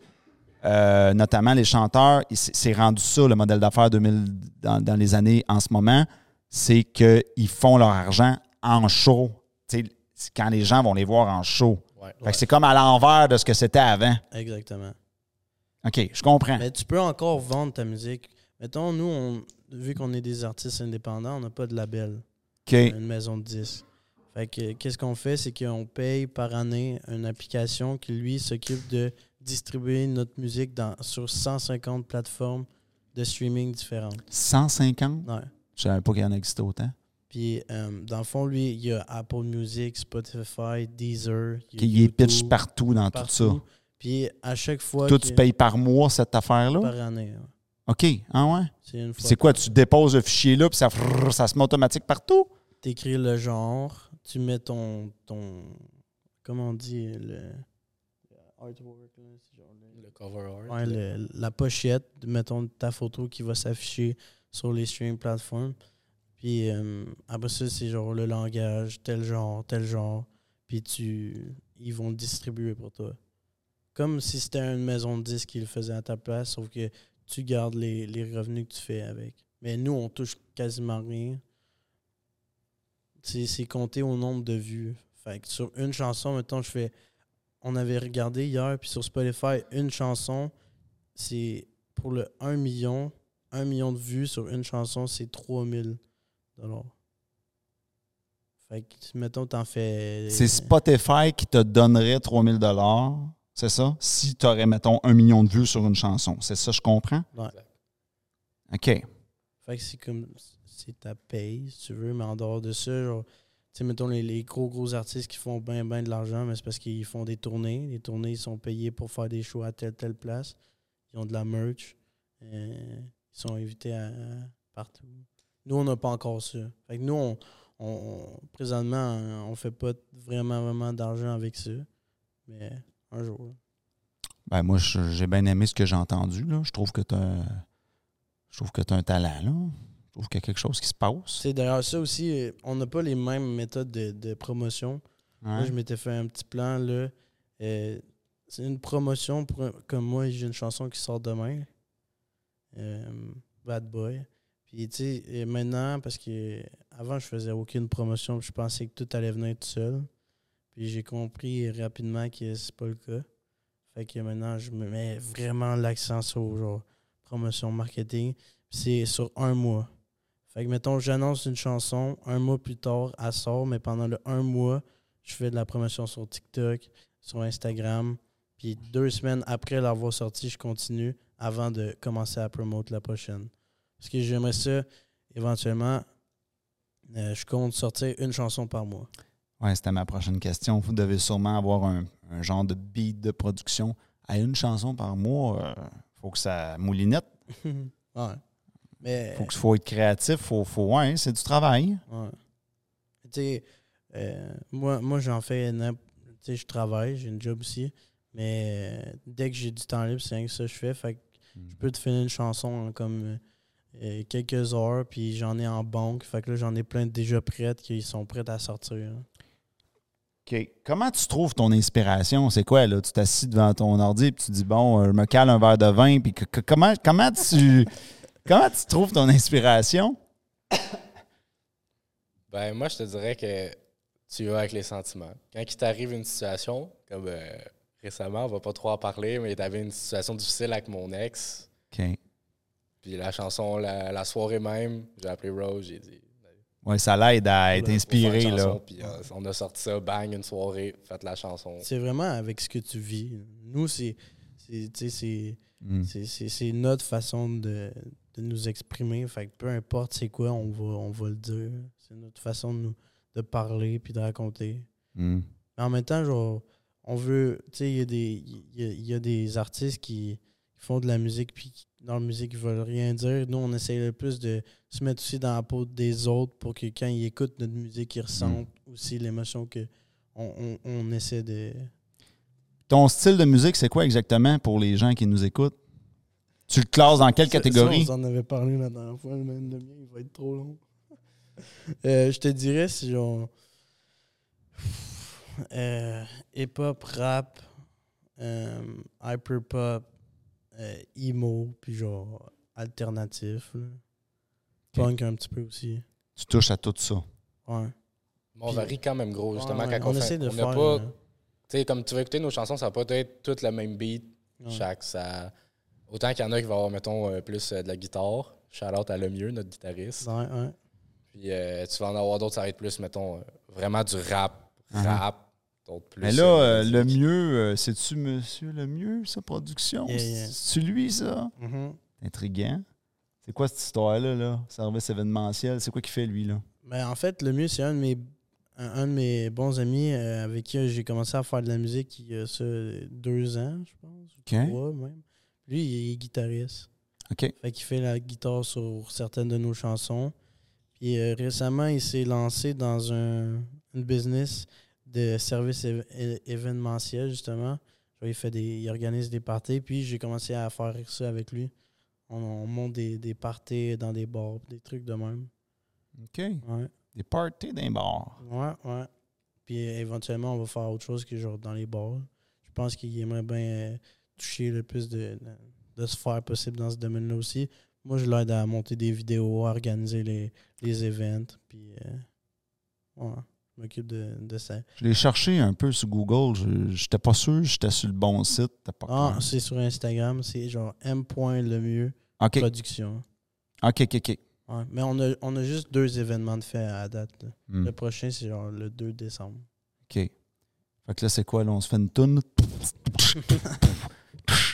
euh, notamment les chanteurs, c'est rendu ça, le modèle d'affaires 2000 dans, dans les années en ce moment, c'est qu'ils font leur argent en show. Tu sais, c'est quand les gens vont les voir en show. ouais. Fait que c'est comme à l'envers de ce que c'était avant. Exactement. OK, je comprends. Mais tu peux encore vendre ta musique. Mettons, nous, on, vu qu'on est des artistes indépendants, on n'a pas de label, OK. une maison de disques. Fait que qu'est-ce qu'on fait, c'est qu'on paye par année une application qui, lui, s'occupe de distribuer notre musique dans, sur 150 plateformes de streaming différentes. 150? Ouais. Je savais pas qu'il y en existait autant. Puis, euh, dans le fond, lui, il y a Apple Music, Spotify, Deezer. il y a YouTube, pitch partout dans tout ça. Puis, à chaque fois. Toi, tu payes par mois cette affaire-là? Par année. ouais. OK. Ah ouais? C'est une fois. C'est quoi? Tu déposes le fichier là, puis ça, ça se met automatique partout? T'écris le genre, tu mets ton. ton comment on dit le, le artwork, là, c'est genre le- Le cover art. ouais, le- la pochette, mettons ta photo qui va s'afficher sur les streaming platforms. Puis euh, après ça, c'est genre le langage, tel genre, tel genre. Puis tu, ils vont distribuer pour toi. Comme si c'était une maison de disques qui le faisait à ta place, sauf que tu gardes les, les revenus que tu fais avec. Mais nous, on touche quasiment rien. C'est compté au nombre de vues. Fait que sur une chanson, mettons, je fais. On avait regardé hier, puis sur Spotify, une chanson, c'est pour le 1 million. 1 million de vues sur une chanson, c'est 3000 dollars. Fait que, mettons, t'en fais. C'est Spotify qui te donnerait 3000 c'est ça? Si tu aurais, mettons, un million de vues sur une chanson. C'est ça, je comprends? Ouais. OK. Fait que c'est comme. c'est ta paye, si tu veux, mais en dehors de ça, genre, tu sais, mettons les, les gros, gros artistes qui font bien, bien de l'argent, mais c'est parce qu'ils font des tournées. Les tournées, ils sont payés pour faire des shows à telle, telle place. Ils ont de la merch. euh, ils sont invités à, partout. Nous, on n'a pas encore ça. Fait que nous, on, on- on- présentement, on fait pas vraiment, vraiment d'argent avec ça. Mais un jour. là. Ben, moi, j'ai bien aimé ce que j'ai entendu. Là. Je trouve que tu as, je trouve que tu un talent. Là. Je trouve qu'il y a quelque chose qui se passe. C'est d'ailleurs ça aussi, on n'a pas les mêmes méthodes de, de promotion. Moi, je m'étais fait un petit plan, là. Euh, c'est une promotion pour comme moi, j'ai une chanson qui sort demain. Euh, Bad Boy. Puis, tu sais, maintenant, parce que avant, je faisais aucune promotion, puis je pensais que tout allait venir tout seul. Puis j'ai compris rapidement que c'est pas le cas. Fait que maintenant, je me mets vraiment l'accent sur genre promotion marketing. C'est sur un mois. Fait que mettons, j'annonce une chanson, un mois plus tard, elle sort, mais pendant le un mois, je fais de la promotion sur TikTok, sur Instagram. Puis deux semaines après l'avoir sortie, je continue avant de commencer à promote la prochaine. Parce que j'aimerais ça, éventuellement, euh, je compte sortir une chanson par mois. Ouais, c'était ma prochaine question. Vous devez sûrement avoir un, un genre de beat de production. À une chanson par mois, il faut que ça moulinette. ouais. Mais. Faut qu'il faut être créatif. Faut, faut, ouais, c'est du travail. Ouais. Tu sais, euh, moi, moi j'en fais. Tu sais, je travaille, j'ai une job aussi. Mais euh, dès que j'ai du temps libre, c'est rien que ça que je fais. Fait que je peux te finir une chanson en comme euh, quelques heures, puis j'en ai en banque. Fait que là, j'en ai plein déjà prêtes qui sont prêtes à sortir. là. OK. Comment tu trouves ton inspiration? C'est quoi, là? Tu t'assis devant ton ordi et tu dis, bon, euh, je me cale un verre de vin. Puis que- que- comment, comment, tu, comment tu trouves ton inspiration? Ben, moi, je te dirais que tu vas avec les sentiments. Quand il t'arrive une situation, comme euh, récemment, on va pas trop en parler, mais il avait une situation difficile avec mon ex. OK. Puis la chanson, la, la soirée même, j'ai appelé Rose, j'ai dit. Ouais, ça l'aide à être inspiré, là. Puis euh, on a sorti ça, bang, une soirée, faites la chanson. C'est vraiment avec ce que tu vis. Nous, c'est. c'est- tu sais, c'est. Mm. C'est- C'est c'est notre façon de, de nous exprimer. Fait que peu importe c'est quoi, on va, on va le dire. C'est notre façon de, nous, de parler puis de raconter. Mm. Mais en même temps, genre, on veut. Tu sais, il y, a des- il y a- il y a des artistes qui, qui font de la musique puis qui, dans la musique, ils veulent rien dire. Nous, on essaie le plus de se mettre aussi dans la peau des autres pour que quand ils écoutent notre musique, ils ressentent aussi l'émotion que on, on, on essaie de. Ton style de musique, c'est quoi exactement pour les gens qui nous écoutent? Tu le classes dans quelle catégorie? Ça, on en avait parlé la dernière fois, même le mien, il va être trop long. Euh, je te dirais, c'est genre. Euh, hip-hop, rap, euh, hyper-pop, euh, emo, puis genre alternatif. là. Punk un petit peu aussi. Tu touches à tout ça. Ouais. Mais on varie quand même gros, justement, Ouais, ouais, quand on, fait. essaie de on faire. n'a pas. euh, Tu sais, comme tu vas écouter nos chansons, ça va pas être toutes le même beat, ouais. chaque. Ça... Autant qu'il y en a qui vont avoir, mettons, euh, plus euh, de la guitare. Shout out à Le Mieux, notre guitariste. Ouais, ouais. Puis euh, tu vas en avoir d'autres, ça va être plus, mettons, euh, vraiment du rap. Uh-huh. Rap. D'autres plus. Mais là, euh, euh, le mieux, euh, c'est-tu Monsieur le mieux, sa production? Yeah, yeah. C'est-tu lui, ça? Mhm. Intriguant. C'est quoi cette histoire-là, là? Service événementiel, c'est quoi qu'il fait, lui, là? Ben, en fait, le mieux, c'est un de mes un, un de mes bons amis euh, avec qui j'ai commencé à faire de la musique il y a ça deux ans, je pense. Trois même. Lui, il est guitariste. OK. Fait qu'il fait la guitare sur certaines de nos chansons. Puis euh, récemment, il s'est lancé dans un une business de service événementiel, justement. Il, fait des, il organise des parties. Puis j'ai commencé à faire ça avec lui. On, on monte des, des parties dans des bars, des trucs de même. OK. Ouais. Des parties d'un bar. Ouais, ouais. Puis euh, éventuellement, on va faire autre chose que genre dans les bars. Je pense qu'il aimerait bien euh, toucher le plus de, de, de sphères possible dans ce domaine-là aussi. Moi, je l'aide à monter des vidéos, à organiser les, les events. Puis, euh, ouais, je m'occupe de, de ça. Je l'ai cherché un peu sur Google. Je J'étais pas sûr, j'étais sur le bon site. Pas Ah, c'est sur Instagram, c'est genre m.lemieux OK. production. OK, OK, OK. Ouais. Mais on a, on a juste deux événements de fait à date. Hmm. Le prochain, c'est genre le 2 décembre. OK. Fait que là, c'est quoi? Là, on se fait une toune?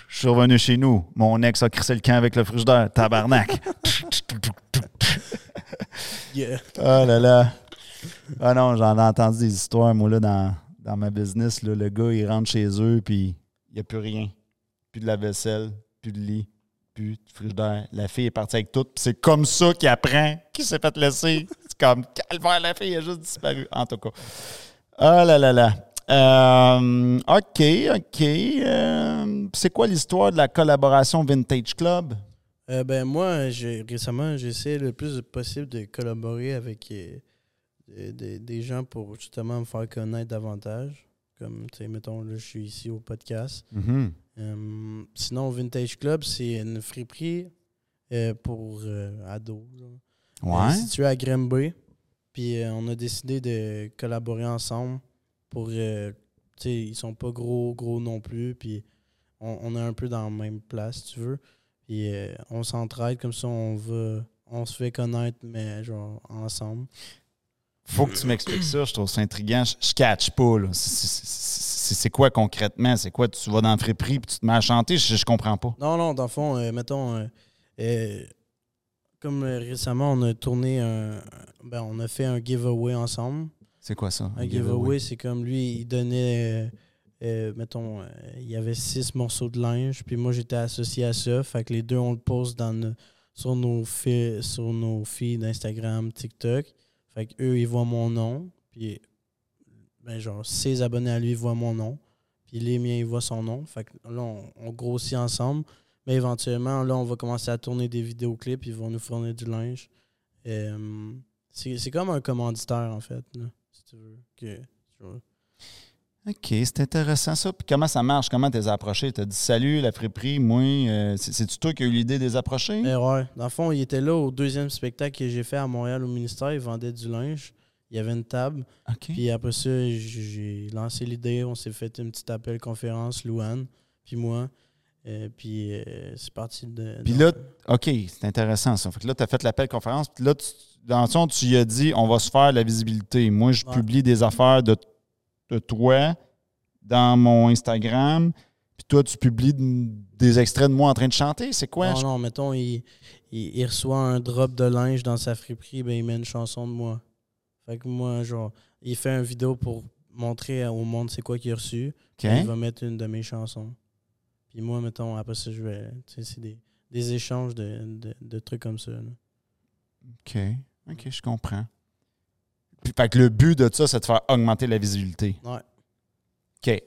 Je suis revenu chez nous. Mon ex a crissé le camp avec le frigidaire. Tabarnak. Yeah. Oh là là. Ah non, j'en ai entendu des histoires, moi, là, dans, ma business. Le gars, il rentre chez eux, puis il n'y a plus rien. Plus de la vaisselle, plus de lit, plus de frigidaire. La fille est partie avec tout. puis c'est comme ça qu'il apprend qu'il s'est fait laisser. C'est comme, calvaire, la fille a juste disparu. En tout cas. Oh là là là. Euh, OK, OK. Euh, c'est quoi l'histoire de la collaboration Vintage Club? Euh, ben moi, j'ai récemment, j'essaie le plus possible de collaborer avec des- des- des gens pour justement me faire connaître davantage. Comme, tu sais, mettons, là, je suis ici au podcast. Mhm. Euh, sinon, Vintage Club, c'est une friperie euh, pour euh, ados. Ouais. Euh, située à Grimby. Puis euh, on a décidé de collaborer ensemble pour. euh, tu sais, ils sont pas gros, gros non plus. Puis on, on est un peu dans la même place, si tu veux. Puis euh, on s'entraide comme ça, on va. On se fait connaître, mais genre ensemble. Faut que tu m'expliques ça, je trouve ça intriguant. Je, je catch pas, là. C'est- quoi concrètement? C'est quoi? Tu vas dans le friperie puis tu te mets à chanter? Je, je comprends pas. Non, non, dans le fond, euh, mettons, euh, euh, comme récemment, on a tourné un. Ben, on a fait un giveaway ensemble. C'est quoi ça? Un giveaway, c'est comme lui, il donnait, mettons, il y avait six morceaux de linge, puis moi j'étais associé à ça. Fait que les deux, on le poste dans nos- sur nos fi- sur nos feeds Instagram, TikTok. Fait que eux, ils voient mon nom, puis ben, genre, ses abonnés à lui voient mon nom, puis les miens, ils voient son nom. Fait que là, on, grossit ensemble. Mais éventuellement, là, on va commencer à tourner des vidéoclips, ils vont nous fournir du linge. Euh, c'est comme un commanditaire, en fait, là, si tu veux. OK, c'est intéressant ça. Puis comment ça marche? Comment t'es approché? T'as dit salut, la friperie, moi. euh, c'est- C'est-tu toi qui as eu l'idée de les approcher? Eh ouais. Dans le fond, il était là au deuxième spectacle que j'ai fait à Montréal au ministère. Il vendait du linge. Il y avait une table. Puis après ça, j'ai lancé l'idée. On s'est fait une petite appel conférence, Louane, puis moi. Euh, puis euh, c'est parti de. Puis là, OK, c'est intéressant ça. Fait que là, tu as fait l'appel conférence. Puis là, tu, dans le fond, tu lui as dit on va se faire la visibilité. Moi, je Ouais. publie des affaires de, de toi dans mon Instagram. Puis toi, tu publies des extraits de moi en train de chanter. C'est quoi? non, non, mettons, il, il, il reçoit un drop de linge dans sa friperie, ben, il met une chanson de moi. Fait que moi, genre, il fait une vidéo pour montrer au monde c'est quoi qu'il a reçu. OK. Il va mettre une de mes chansons. Puis moi, mettons, après ça, je vais. Tu sais, c'est des, des échanges de, de, de trucs comme ça. là. OK. OK, je comprends. Puis, fait que le but de ça, c'est de faire augmenter la visibilité. Ouais. OK.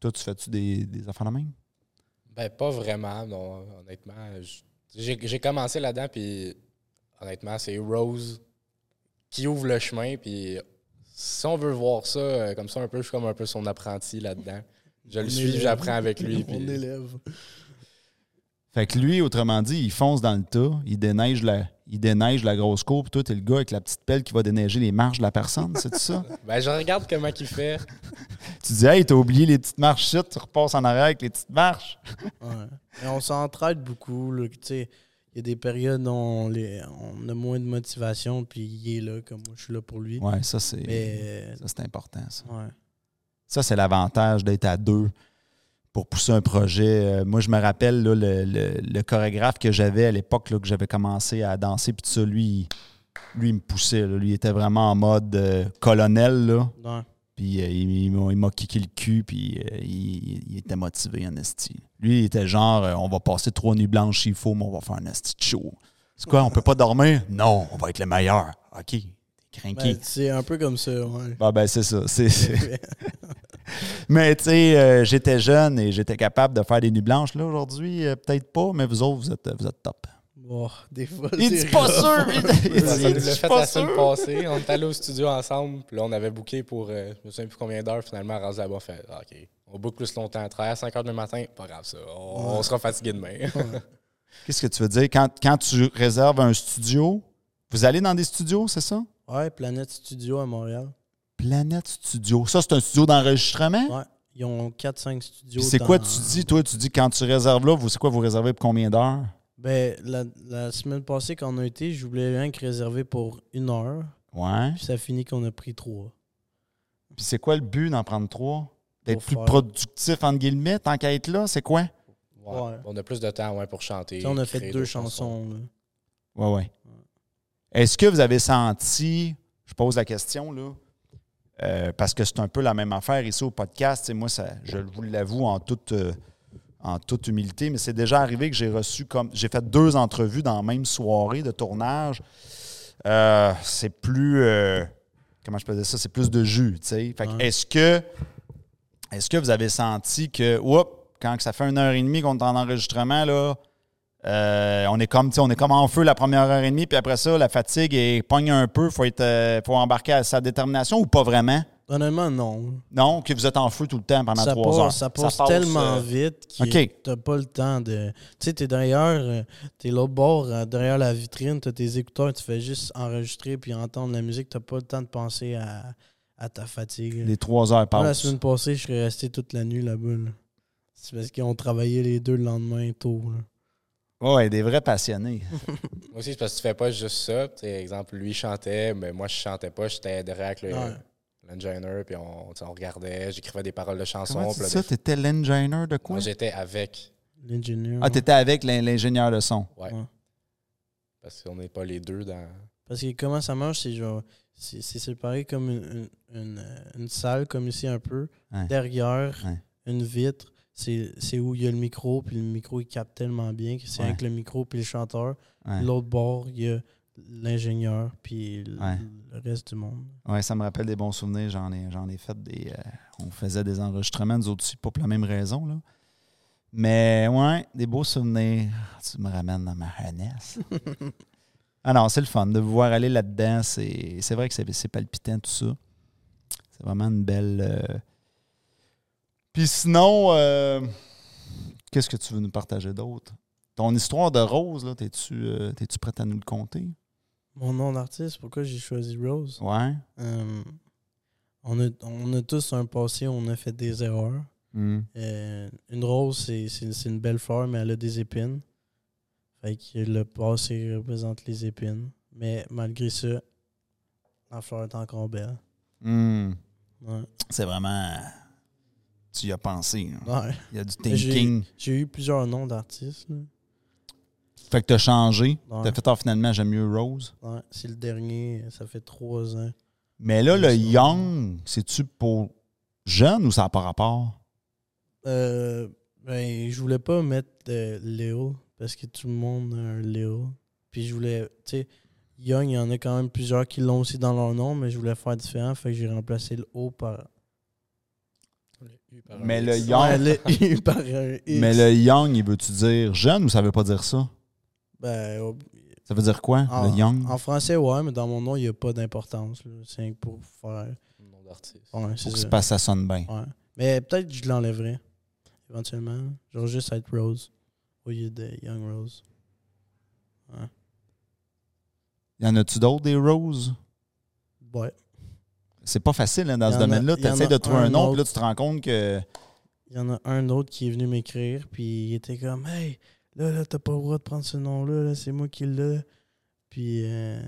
Toi, tu fais-tu des, des affaires de même? Ben, pas vraiment, non, honnêtement. J'ai j'ai commencé là-dedans, puis honnêtement, c'est Rose qui ouvre le chemin, puis si on veut voir ça euh, comme ça, un peu, je suis comme un peu son apprenti là-dedans. Je le On suis, j'apprends avec lui. On puis- élève. Fait que lui, autrement dit, il fonce dans le tas, il déneige la, il déneige la grosse cour, puis toi, t'es le gars avec la petite pelle qui va déneiger les marches de la personne, c'est ça? Ben, je regarde comment il fait. tu dis, hey, t'as oublié les petites marches shit, tu repasses en arrière avec les petites marches. Ouais. Et on s'entraide beaucoup. là, tu sais. Il y a des périodes où on, les- on a moins de motivation, puis il est là, comme moi, je suis là pour lui. Ouais, ça, c'est, Mais. ça, c'est important, ça. ouais. Ça, c'est l'avantage d'être à deux pour pousser un projet. Euh, moi, je me rappelle là, le, le- le chorégraphe que j'avais à l'époque, que j'avais commencé à danser, puis tout ça, lui, il- lui, il me poussait. là. Lui, il était vraiment en mode euh, colonel, là. Ouais. Puis euh, il, m'a- il m'a kické le cul, puis euh, il, il était motivé en esti. Lui, il était genre, on va passer trois nuits blanches s'il faut, mais on va faire un esti de show. C'est quoi, on peut pas dormir? Non, on va être les meilleurs. OK, t'es. Ben, c'est un peu comme ça. Ouais. Bah ben c'est ça. c'est- mais tu sais, euh, j'étais jeune et j'étais capable de faire des nuits blanches. Là, aujourd'hui, euh, peut-être pas, mais vous autres, vous êtes, vous êtes top. Bon, des fois. Il c'est dit pas sûr! Il, il dit, fait pas la semaine sûr. passée. On est allé au studio ensemble. Puis là, on avait booké pour, euh, je me souviens plus combien d'heures, finalement, rendu là-bas. on Fait, OK, on book plus longtemps. Travailler à 5 heures du matin, pas grave ça. On, on sera fatigué demain. Qu'est-ce que tu veux dire? Quand, quand tu réserves un studio, vous allez dans des studios, c'est ça? Ouais, Planète Studio à Montréal. Planète Studio. Ça, c'est un studio d'enregistrement? Ouais. Ils ont 4-5 studios. Puis c'est quoi tu dis, toi? Tu dis quand tu réserves là, vous, c'est quoi vous réservez pour combien d'heures? Ben, la, la semaine passée, quand on a été, je voulais rien que réserver pour une heure. Ouais. Puis ça finit qu'on a pris trois. Puis c'est quoi le but d'en prendre trois? D'être Pour plus faire- productif, entre guillemets, tant qu'à être là? C'est quoi? Ouais. Ouais. On a plus de temps ouais, pour chanter. On a fait deux d'autres chansons. là. Ouais, ouais. Est-ce que vous avez senti, je pose la question là, euh, parce que c'est un peu la même affaire ici au podcast. moi, ça, je vous l'avoue en toute, euh, en toute humilité, mais c'est déjà arrivé que j'ai reçu comme. J'ai fait deux entrevues dans la même soirée de tournage. Euh, c'est plus. comment je peux dire ça? C'est plus de jus, tu. Fait est-ce que. Est-ce que vous avez senti que, oups, quand ça fait une heure et demie qu'on est en enregistrement, là, euh, on est comme, on est comme en feu la première heure et demie, puis après ça, la fatigue est pogne un peu, faut être, euh, faut embarquer à sa détermination ou pas vraiment? Honnêtement, non. Non, que vous êtes en feu tout le temps pendant ça trois passe, heures. Ça passe tellement vite que OK. t'as pas le temps de. Tu sais, t'es derrière, euh, t'es l'autre bord, euh, derrière la vitrine, t'as tes écouteurs, tu fais juste enregistrer puis entendre la musique, t'as pas le temps de penser à, à ta fatigue. Les trois heures Moi, la semaine passée, je serais resté toute la nuit là-bas. là. C'est parce qu'ils ont travaillé les deux le lendemain tôt. là. Ouais, des vrais passionnés. Moi aussi, c'est parce que tu fais pas juste ça. Tu sais, exemple, lui chantait, mais moi, je chantais pas. J'étais derrière avec le, Ouais. l'engineer, puis on, on regardait, j'écrivais des paroles de chansons. Tu ça? des- T'étais l'engineer de quoi? Moi, j'étais avec. L'ingénieur. Ah, t'étais avec l'in- l'ingénieur de son. Ouais. Ouais. Parce qu'on n'est pas les deux dans. Parce que comment ça marche, c'est genre. C'est c'est séparé comme une, une, une, euh, une salle, comme ici un peu. Ouais. Derrière, Ouais. une vitre. C'est où il y a le micro, puis le micro, il capte tellement bien que c'est Ouais. avec le micro, puis le chanteur. Ouais. L'autre bord, il y a l'ingénieur, puis Ouais. le reste du monde. Ouais, ça me rappelle des bons souvenirs. J'en ai, ai fait des. euh, on faisait des enregistrements, nous autres aussi, pas pour la même raison. Là. Mais ouais, des beaux souvenirs. Tu me ramènes dans ma jeunesse. ah non, c'est le fun de vous voir aller là-dedans. C'est, vrai que c'est, c'est palpitant tout ça. C'est vraiment une belle. euh, Puis sinon, euh, qu'est-ce que tu veux nous partager d'autre? Ton histoire de Rose, là, t'es-tu, euh, t'es-tu prête à nous le conter? Mon nom d'artiste, pourquoi j'ai choisi Rose? Ouais. Euh, on, a, on a tous un passé où on a fait des erreurs. Hmm. Une rose, c'est- c'est c'est une belle fleur, mais elle a des épines. Fait que le passé représente les épines. Mais malgré ça, la fleur est encore belle. Hmm. Ouais. C'est vraiment. Tu y as pensé. là. Ouais. Il y a du thinking. J'ai eu plusieurs noms d'artistes. Fait que t'as changé. Ouais. T'as fait, ah, finalement, j'aime mieux Rose. Ouais, c'est le dernier, ça fait trois ans. Mais là, le Young, c'est-tu pour jeune ou ça n'a pas rapport? Euh, ben, je voulais pas mettre euh, Léo parce que tout le monde a un Léo. Puis je voulais, tu sais, Young, il y en a quand même plusieurs qui l'ont aussi dans leur nom, mais je voulais faire différent, fait que j'ai remplacé le O par. Mais le Ouais, Young, le U par un X. mais le Young, il veut-tu dire jeune ou ça veut pas dire ça? Ben, au- Ça veut dire quoi, en, le Young? en français, ouais, mais dans mon nom, il n'y a pas d'importance. C'est pour faire. Nom d'artiste. Ouais, Pour c'est que ça. ça passe, ça sonne bien. Ouais. Mais peut-être que je l'enlèverais, éventuellement. Genre juste être Rose au lieu de Young Rose. Ouais. Y en a-tu d'autres des Rose? Ouais. C'est pas facile hein, dans ce domaine-là. Tu essaies de trouver un un nom, puis là, tu te rends compte que. Il y en a un autre qui est venu m'écrire, puis il était comme Hey, là, là, t'as pas le droit de prendre ce nom-là, là, c'est moi qui l'ai. Puis euh,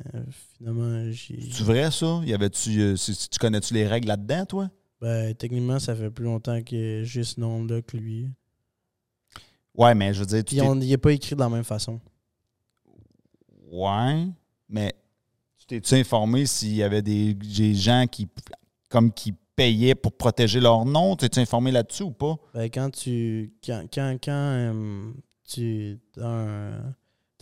finalement, j'ai. C'est vrai, ça? Y avait-tu, euh, tu connais-tu les règles là-dedans, toi? Ben, techniquement, ça fait plus longtemps que j'ai ce nom-là que lui. Ouais, mais je veux dire, tu Puis on n'y est pas écrit de la même façon. Ouais, mais tu t'es-tu informé s'il y avait des, des gens qui comme qui payaient pour protéger leur nom? T'es-tu informé là-dessus ou pas? Ben, quand tu. Quand, quand, quand euh, tu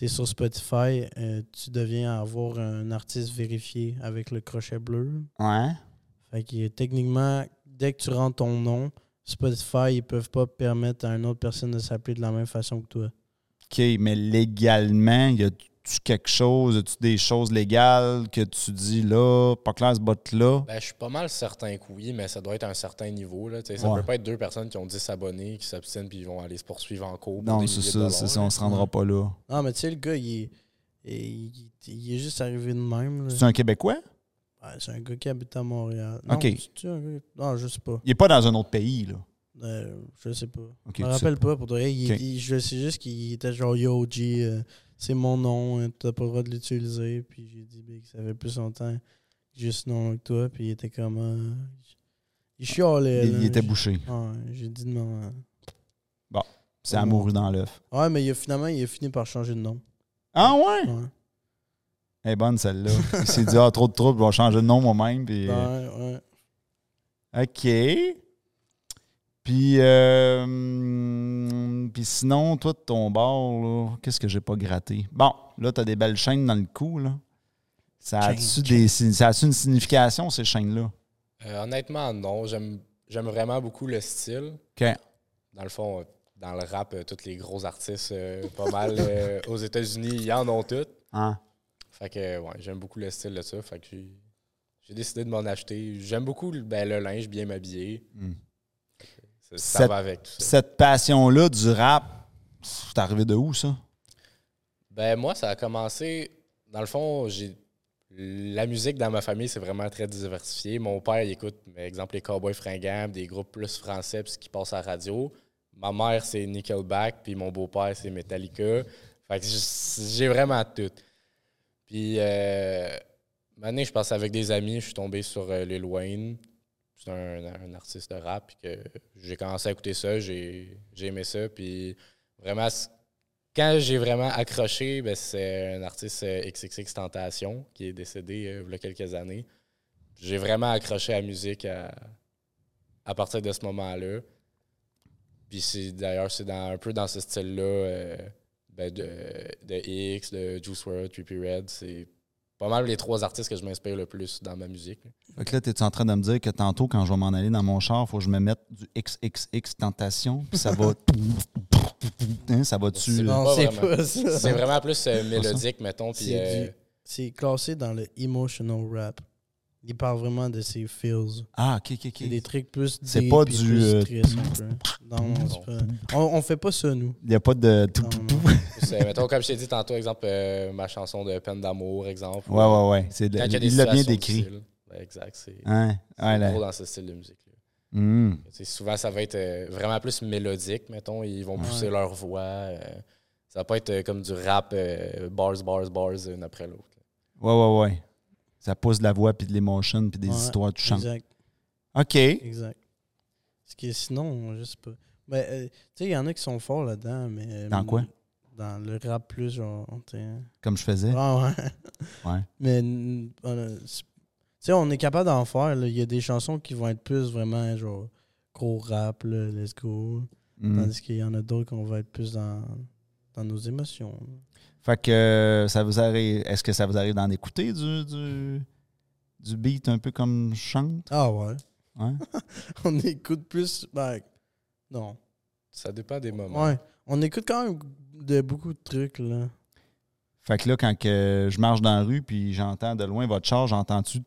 es sur Spotify, euh, tu deviens avoir un artiste vérifié avec le crochet bleu. Ouais. Fait que techniquement, dès que tu rentres ton nom, Spotify, ils peuvent pas permettre à une autre personne de s'appeler de la même façon que toi. OK, mais légalement, y a-tu quelque chose, y a-tu des choses légales que tu dis là, pas clair ce bot-là? Ben, je suis pas mal certain que oui, mais ça doit être à un certain niveau. Là. Tu Ça Ouais. peut pas être deux personnes qui ont 10 abonnés, qui s'abstiennent puis ils vont aller se poursuivre en cours. Non, c'est ça, c'est ça, là. on se rendra Ouais. pas là. Non, mais tu sais, le gars, il est, il, il est juste arrivé de même. là. C'est un Québécois? Ouais, c'est un gars qui habite à Montréal. Non, Ok. c'est-tu un gars- Non, je sais pas. Il est pas dans un autre pays, là. Euh, je sais pas. Je me tu rappelle pas. pour il- je sais juste qu'il était genre Yo G, euh, c'est mon nom, euh, t'as pas le droit de l'utiliser. Puis j'ai dit ben, que ça fait plus longtemps que j'ai ce nom que toi. Puis il était comme. euh, il chialait. Il, là. il était bouché. J'ai dit non. hein. C'est Ouais. amoureux dans l'œuf. Ouais, mais il a, finalement, il a fini par changer de nom. Ah ouais? Ouais. Elle est bonne, celle-là. Il s'est dit, ah, trop de troubles, je vais changer de nom moi-même. Puis, Ouais, ouais. OK. Puis, euh, puis sinon, toi, de ton bord, qu'est-ce que j'ai pas gratté? Bon, là, tu as des belles chaînes dans le cou, là. Ça a-tu des, ça une signification, ces chaînes-là? Euh, honnêtement, non. J'aime vraiment beaucoup le style. OK. Dans le fond, dans le rap, euh, tous les gros artistes, euh, pas mal aux États-Unis, ils en ont toutes. Hein? Fait que, ouais, j'aime beaucoup le style de ça. Fait que j'ai- j'ai décidé de m'en acheter. J'aime beaucoup ben, le linge bien m'habiller. Mm. Ça, Cette- va avec tout ça. Cette passion-là du rap, c'est arrivé de où, ça? Ben, moi, ça a commencé. Dans le fond, j'ai. La musique dans ma famille, c'est vraiment très diversifié. Mon père, il écoute, par exemple, les Cowboys fringants, des groupes plus français, puis ce qui passe à la radio. Ma mère, c'est Nickelback, puis mon beau-père, c'est Metallica. Fait que j'ai vraiment tout. Puis, euh, maintenant, je passe avec des amis, je suis tombé sur euh, Lil Wayne. C'est un, un artiste de rap, puis que j'ai commencé à écouter ça, j'ai aimé ça, puis vraiment, quand j'ai vraiment accroché, ben, c'est un artiste euh, XXX Tentation qui est décédé euh, il y a quelques années. J'ai vraiment accroché à la musique à, à partir de ce moment-là. Puis d'ailleurs c'est un peu dans ce style-là euh, ben, de, de X, de Juice WRLD, Trippie Red. Pas mal les trois artistes que je m'inspire le plus dans ma musique. là. Fait que là, t'es-tu en train de me dire que tantôt, quand je vais m'en aller dans mon char, faut que je me mette du XXX Tentation, puis ça va... Hein, ça va-tu... C'est Non, c'est vraiment. pas ça. C'est vraiment plus euh, mélodique, mettons. Puis, C'est euh, C'est classé dans le emotional rap. Il parle vraiment de ses feels. Ah, OK, OK, C'est des OK. trucs plus C'est pas du, plus euh, triste un peu. Non, non, c'est pas. On, on fait pas ça, nous. Il n'y a pas de... Non, non. Mettons, comme je t'ai dit tantôt, exemple, euh, ma chanson de Peine d'amour, exemple. Ouais, ouais, ouais. C'est Quand il l'a bien décrit. Ben, exact. C'est Hein? Ouais, là. dans ce style de musique. là. Sais, souvent, ça va être euh, vraiment plus mélodique, mettons. Ils vont pousser Ouais. leur voix. euh, ça va pas être euh, comme du rap, euh, bars, bars, bars, une après l'autre. Ouais, ouais, ouais. Ça pousse de la voix, puis de l'émotion, puis des Ouais, histoires touchantes. Exact, OK. exact. Parce que sinon, je sais pas. Ben, euh, tu sais, il y en a qui sont forts là-dedans, mais. Dans quoi? Dans le rap plus, genre. sais. Comme je faisais. Ah ouais. Ouais. Mais tu sais, on est capable d'en faire. Il y a des chansons qui vont être plus vraiment genre gros rap, là, let's go. Hum. Tandis qu'il y en a d'autres qu'on va être plus dans, dans nos émotions. Fait que euh, ça vous arrive. Est-ce que ça vous arrive d'en écouter du, du, du beat un peu comme je chante? Ah ouais. Ouais. On écoute plus. Ben, non. Ça dépend des moments. Ouais. On écoute quand même de beaucoup de trucs, là. Fait que là, quand que je marche dans la rue puis j'entends de loin votre char, j'entends-tu?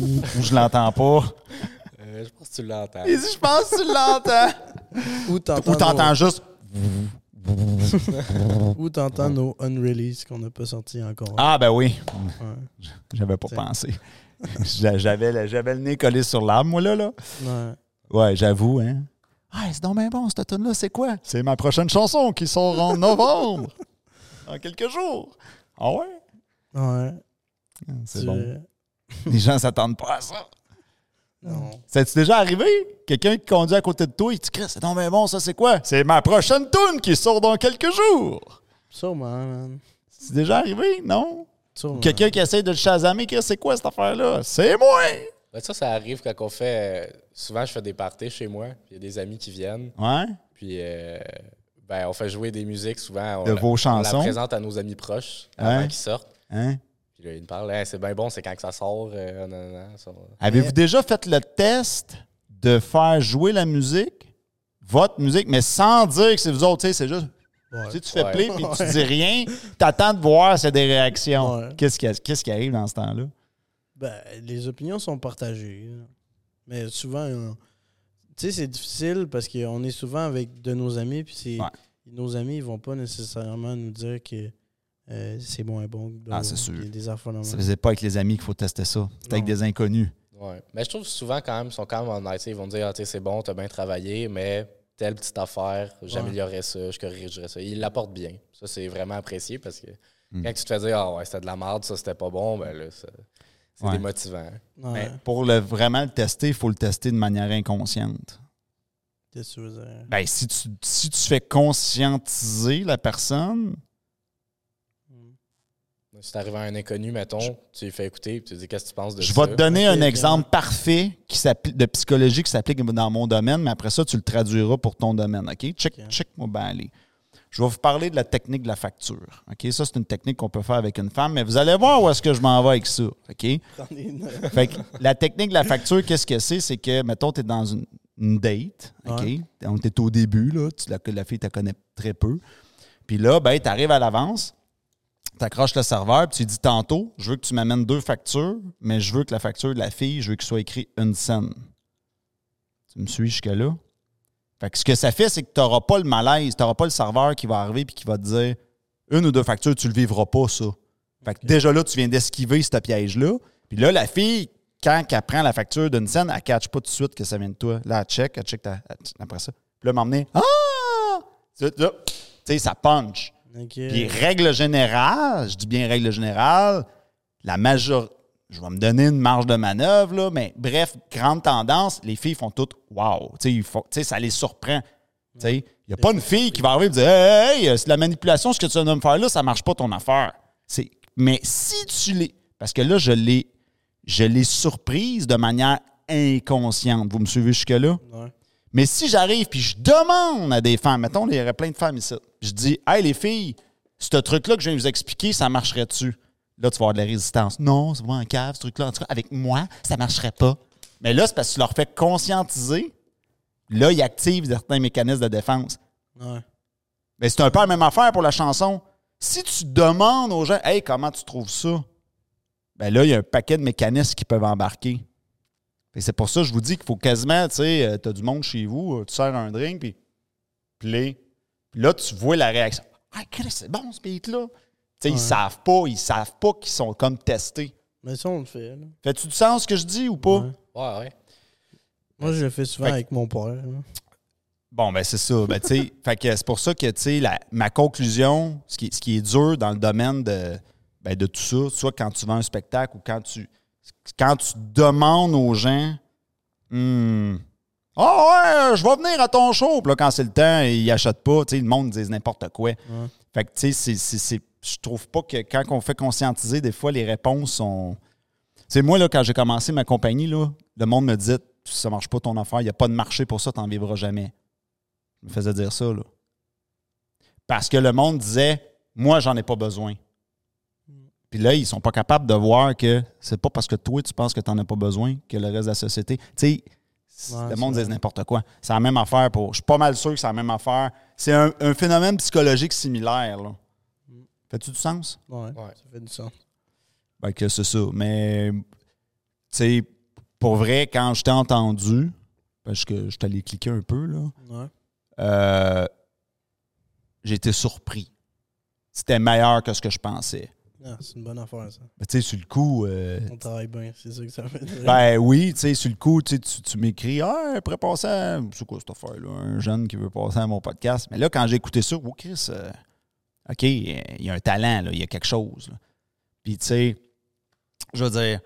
Ou je l'entends pas? Euh, je pense que tu l'entends. Il dit, je pense que tu l'entends. Ou t'entends Ou t'entends juste. ou t'entends nos unreleased qu'on n'a pas sortis encore. Ah, ben oui. Ouais. J'avais pas T'sais. pensé. J'a- J'avais le, j'avais le nez collé sur l'arbre, moi, là. là. Ouais. Ouais, j'avoue, hein. Ah, c'est donc bien bon, cette tune là c'est quoi? C'est ma prochaine chanson qui sort en novembre. Dans quelques jours. Ah ouais? Ouais. C'est Tu- bon. Les gens s'attendent pas à ça. Non. C'est déjà arrivé? Quelqu'un qui conduit à côté de toi, il te dit c'est donc bien bon, ça c'est quoi? C'est ma prochaine tune qui sort dans quelques jours. Sûrement, man. C'est déjà arrivé, non? Sûrement. Quelqu'un qui essaie de le chasamer, c'est quoi cette affaire-là? C'est moi! Ben, ça, ça arrive quand on fait. euh, souvent, je fais des parties chez moi. puis Il y a des amis qui viennent. Ouais? Puis, euh, ben, on fait jouer des musiques souvent. On De la- vos On chansons? la présente à nos amis proches avant Ouais. qu'ils sortent. Hein? Puis là, ils me parlent, Hey, c'est bien bon, c'est quand que ça sort. euh, nan, nan, ça- Avez-vous déjà fait le test de faire jouer la musique, votre musique, mais sans dire que c'est vous autres, tu sais, c'est juste. Ouais. Tu sais, tu fais Ouais. play puis tu dis rien, t'attends de voir c'est des réactions. Ouais. Qu'est-ce qui, qu'est-ce qui arrive dans ce temps-là? Ben, les opinions sont partagées. là. Mais souvent, euh, tu sais, c'est difficile parce qu'on est souvent avec de nos amis, puis c'est Ouais. nos amis, ils vont pas nécessairement nous dire que euh, c'est moins bon que d'autres, Ah, c'est sûr. qu'il y a des Ça faisait pas avec les amis qu'il faut tester ça. C'est avec des inconnus. Ouais. Mais je trouve souvent, quand même, ils sont quand même honnêtes. Ils vont dire, ah, c'est bon, t'as bien travaillé, mais telle petite affaire, j'améliorerais ça, je corrigerais ça. Ils l'apportent bien. Ça, c'est vraiment apprécié parce que Hmm. quand tu te fais dire, ah ouais, c'était de la merde, ça, c'était pas bon, ben là, ça- c'est Ouais. démotivant. Ouais. Mais pour le, vraiment le tester, il faut le tester de manière inconsciente. Qu'est-ce que tu veux dire? Ben, si tu, si tu fais conscientiser la personne, Hmm. Si t'arrives à un inconnu, mettons, tu lui fais écouter, puis tu lui dis qu'est-ce que tu penses de Je ça? vais te donner un exemple parfait qui de psychologie qui s'applique dans mon domaine, mais après ça, tu le traduiras pour ton domaine. OK? Check, Ok. check moi ben aller. Je vais vous parler de la technique de la facture. OK? Ça, c'est une technique qu'on peut faire avec une femme, mais vous allez voir où est-ce que je m'en vais avec ça. OK? Fait que la technique de la facture, qu'est-ce que c'est? C'est que, mettons, tu es dans une, une date, OK? Ouais. On est au début, là, tu, la, la fille te connaît très peu. Puis là, ben, tu arrives à l'avance, tu accroches le serveur, puis tu dis tantôt, je veux que tu m'amènes deux factures, mais je veux que la facture de la fille, je veux qu'il soit écrit une scène. Tu me suis jusque-là? Fait que ce que ça fait, c'est que tu n'auras pas le malaise, tu n'auras pas le serveur qui va arriver puis qui va te dire une ou deux factures, tu le vivras pas, ça. Fait que déjà là, tu viens d'esquiver ce piège-là. Puis là, la fille, quand elle prend la facture d'une scène, elle ne catch pas tout de suite que ça vient de toi. Là, elle check, elle check ta- elle- après ça. Puis là, m'emmener Ah! Tu sais, ça punch. Puis règle générale, je dis bien règle générale, la majorité. Je vais me donner une marge de manœuvre, là, mais bref, grande tendance, les filles font toutes wow. Font- ça les surprend. Il n'y a pas une fille qui va arriver et dire Hey, hey, c'est la manipulation, ce que tu viens de me faire là, ça marche pas ton affaire. C'est- Mais si tu l'es. Parce que là, je l'ai, je l'ai surprise de manière inconsciente. Vous me suivez jusque-là? Ouais. Mais si j'arrive puis je demande à des femmes, mettons, il y aurait plein de femmes ici, je dis, hey les filles, ce truc-là que je viens de vous expliquer, ça marcherait-tu? Là, tu vas avoir de la résistance. Non, c'est vraiment un cave, ce truc-là. En tout cas, avec moi, ça marcherait pas. Mais là, c'est parce que tu leur fais conscientiser. Là, ils activent certains mécanismes de défense. Ouais. Mais c'est un peu la même affaire pour la chanson. Si tu demandes aux gens, hey, comment tu trouves ça? Ben là, il y a un paquet de mécanismes qui peuvent embarquer. Que C'est pour ça que je vous dis qu'il faut quasiment, tu sais, tu as du monde chez vous, euh, tu sers un drink, puis play. Puis là, tu vois la réaction. Ah, Chris, c'est bon ce beat-là. Ils savent pas, ils savent pas qu'ils sont comme testés. Mais ça, on le fait. Là. Fais-tu du sens ce que je dis ou pas? Ouais. Ouais, ouais. Moi, je le fais souvent Fait que- avec mon père. là. Bon, ben c'est ça. Ben, tu sais, fait que c'est pour ça que, tu sais, la- ma conclusion, ce qui, ce qui est dur dans le domaine de, ben, de tout ça, soit quand tu vends un spectacle ou quand tu, quand tu demandes aux gens, Hmm, ah ouais, je vais venir à ton show. Puis là, quand c'est le temps, ils n'achètent pas. Tu sais, le monde dit n'importe quoi. Fait que, tu sais, c'est- c'est- c'est- je trouve pas que quand on fait conscientiser, des fois, les réponses sont. Tu sais, moi, là, quand j'ai commencé ma compagnie, là, le monde me dit ça marche pas ton affaire, il n'y a pas de marché pour ça, tu n'en vivras jamais. Je me faisais dire ça, là. Parce que le monde disait moi, j'en ai pas besoin. Puis là, ils sont pas capables de voir que c'est pas parce que toi, tu penses que tu n'en as pas besoin que le reste de la société. Tu sais, Ouais, le monde c'est dit n'importe quoi. C'est la même affaire pour. Je suis pas mal sûr que c'est la même affaire. C'est un, un phénomène psychologique similaire. Là. Fais-tu du sens? Ouais, Ouais. ça fait du sens. Ben que c'est ça. Mais, tu sais, pour vrai, quand je t'ai entendu, parce que je t'allais cliquer un peu, là, Ouais. euh, j'ai été surpris. C'était meilleur que ce que je pensais. Ah, c'est une bonne affaire, ça. Ben, tu sais, sur le coup, euh, On travaille bien, c'est ça que ça dire. ben oui, tu sais, sur le coup, tu, tu, tu m'écris, ah, après passer à. C'est quoi cette affaire-là? Un jeune qui veut passer à mon podcast. Mais là, quand j'ai écouté ça, oh, Chris, euh, OK, il y a un talent, là, il y a quelque chose. là. Puis, tu sais, je veux dire,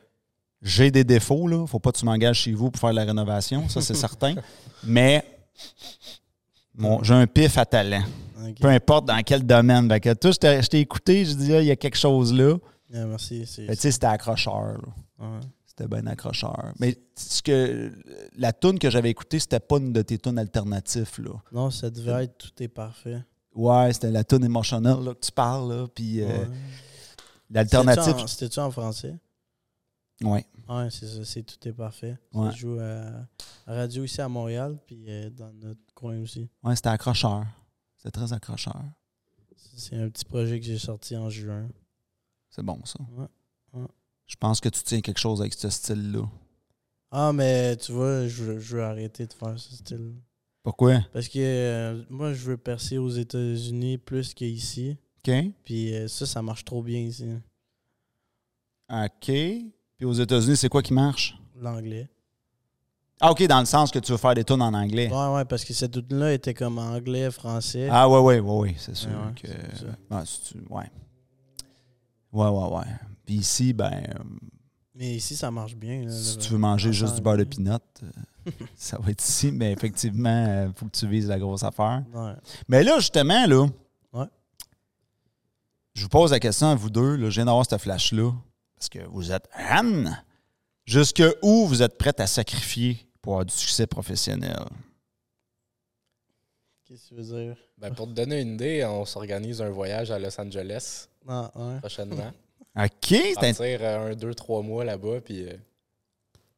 j'ai des défauts, là. Faut pas que tu m'engages chez vous pour faire la rénovation, ça, c'est certain. Mais, mon- j'ai un pif à talent. Peu importe dans quel domaine. Fait que, toi, je t'ai- écouté, je dis, ah, il y a quelque chose là. Ah, merci. Tu sais, c'était accrocheur. Ouais. C'était bien accrocheur. Mais ce que la toune que j'avais écoutée, c'était pas une de tes tunes alternatifs, là. Non, ça devait être tout est parfait. Ouais, c'était la tune émotionnelle là, que tu parles, là. Puis euh, Ouais. l'alternative. C'était-tu en- en français? Ouais. Ouais, c'est ça, c'est tout est parfait. Ouais. Ça joue à, à radio ici à Montréal, puis euh, dans notre coin aussi. Ouais, c'était accrocheur. C'était très accrocheur. C'est un petit projet que j'ai sorti en juin. C'est bon, ça. Ouais. Ouais. Je pense que tu tiens quelque chose avec ce style-là. Ah, mais tu vois, je veux, je veux arrêter de faire ce style. Pourquoi? Parce que euh, moi, je veux percer aux États-Unis plus qu'ici. OK. Puis euh, ça, ça marche trop bien ici. OK. Puis aux États-Unis, c'est quoi qui marche? L'anglais. Ah, OK, dans le sens que tu veux faire des tunes en anglais. Ouais, ouais, parce que cette tune-là était comme anglais, français. Ah, ouais, ouais, ouais, ouais, c'est sûr Ouais, ouais, que. ça. Ouais. Ouais, ouais, ouais. Puis ici, ben, euh, Mais ici, ça marche bien. là, si tu veux manger juste du beurre de pinot, euh, ça va être ici, mais effectivement, il faut que tu vises la grosse affaire. Ouais. Mais là, justement, là. Ouais. je vous pose la question à vous deux. Là, je viens d'avoir cette flash-là. Parce que vous êtes Anne. Jusque où vous êtes prête à sacrifier pour avoir du succès professionnel? Qu'est-ce que tu veux dire? Ben, pour te donner une idée, on s'organise un voyage à Los Angeles Ah, ouais. prochainement. OK, Partir euh, un, deux, trois mois là-bas, puis euh,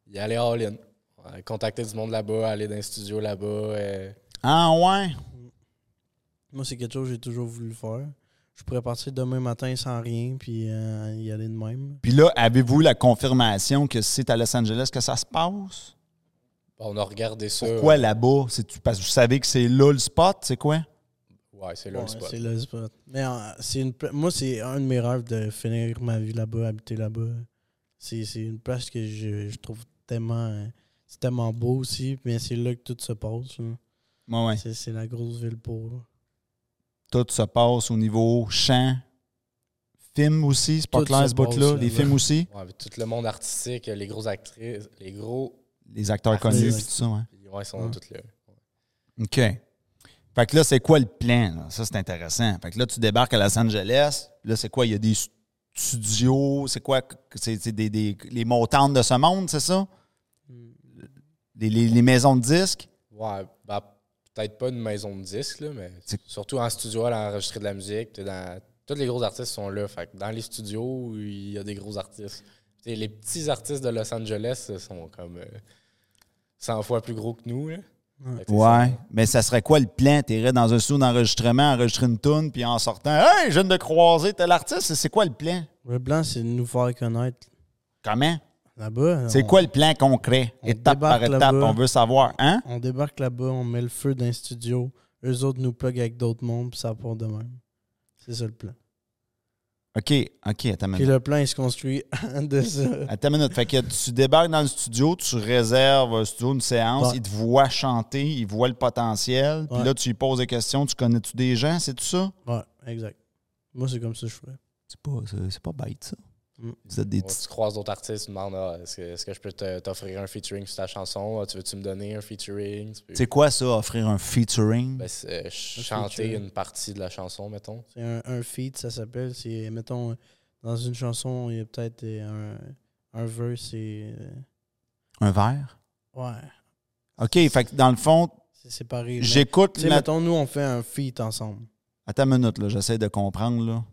y aller all-in. Ouais, contacter du monde là-bas, aller dans les studios là-bas. euh, Ah ouais? Moi, c'est quelque chose que j'ai toujours voulu faire. Je pourrais partir demain matin sans rien, puis euh, y aller de même. Puis là, avez-vous la confirmation que c'est à Los Angeles que ça se passe? on a regardé ça. Pourquoi là-bas? C'est parce que vous savez que c'est là le spot? C'est quoi? Ouais, c'est là Ouais, le spot. C'est le spot. Mais euh, c'est une moi, c'est un de mes rêves de finir ma vie là-bas, habiter là-bas. C'est c'est une place que je, je trouve tellement. euh, C'est tellement beau aussi, mais c'est là que tout se passe. là. Ouais, ouais. C'est c'est la grosse ville pour. là. Tout se passe au niveau chant, film aussi. C'est pas clair ce bout-là. Les films aussi. Ouais, tout le monde artistique, les grosses actrices, les gros. Les acteurs connus puis tout ça, ouais. puis Ouais, ils sont Ouais. tous là. OK. Fait que là, c'est quoi le plan? là? Ça, c'est intéressant. Fait que là, tu débarques à Los Angeles. Là, c'est quoi? Il y a des studios? C'est quoi? C'est des, des- les montantes de ce monde, c'est ça? Les, les- les maisons de disques? Ouais, ben, peut-être pas une maison de disques, là, mais surtout en studio, à enregistrer de la musique. Dans... Tous les gros artistes sont là. Fait que dans les studios, il y a des gros artistes. T'sais, les petits artistes de Los Angeles sont comme euh, 100 fois plus gros que nous. Là. Ouais. Mais ça serait quoi le plan? T'irais dans un studio d'enregistrement, enregistrer une tune, puis en sortant, Hey, je viens de croiser tel artiste. C'est quoi le plan? Le blanc, c'est de nous faire connaître Comment? là-bas. C'est On- quoi le plan concret? on Étape par étape, on veut savoir. Hein? On débarque là-bas, on met le feu dans un studio. Eux autres nous plug avec d'autres mondes, puis ça part de même. C'est ça le plan. OK, OK, attends une Puis le plan, il se construit de ça. Attends une minute. Fait que tu débarques dans le studio, tu réserves un studio, une séance, Ouais. ils te voient chanter, ils voient le potentiel, puis là, tu lui poses des questions. Tu connais-tu des gens, c'est tout ça? Ouais, exact. Moi, c'est comme ça que je fais. C'est pas, c'est pas bête, ça. Mm. Vous êtes des Ouais, petits. tu croises d'autres artistes, tu demandes ah, est-ce que, est-ce que je peux te- t'offrir un featuring sur ta chanson? Ah, Tu veux-tu me donner un featuring? Tu peux- C'est quoi ça, offrir un featuring? Ben, c'est, euh, chanter featuring. une partie de la chanson, mettons. C'est un, un feat, ça s'appelle. C'est, mettons, dans une chanson, il y a peut-être euh, un, un verse et. euh, Un verre? ouais, OK, fait que dans le fond, c'est séparé. j'écoute. Tu sais, ma- mettons, nous, on fait un feat ensemble. Attends une minute, là, j'essaie de comprendre. Là.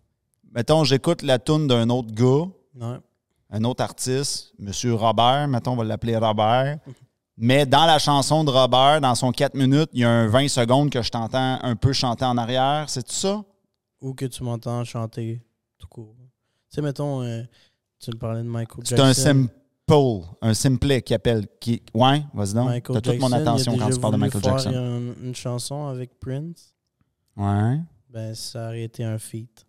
Mettons, j'écoute la tune d'un autre gars, Ouais. un autre artiste, Monsieur Robert, mettons, on va l'appeler Robert. Mais dans la chanson de Robert, dans son 4 minutes, il y a un 20 secondes que je t'entends un peu chanter en arrière. C'est tout ça? Ou que tu m'entends chanter tout court. Tu sais, mettons, euh, tu me parlais de Michael C'est Jackson. un simple, un simplet qui appelle. Qui... Ouais, vas-y donc. Michael T'as toute mon attention quand tu parles de Michael Jackson. Une chanson avec Prince. Ouais. Ben, ça aurait été un feat.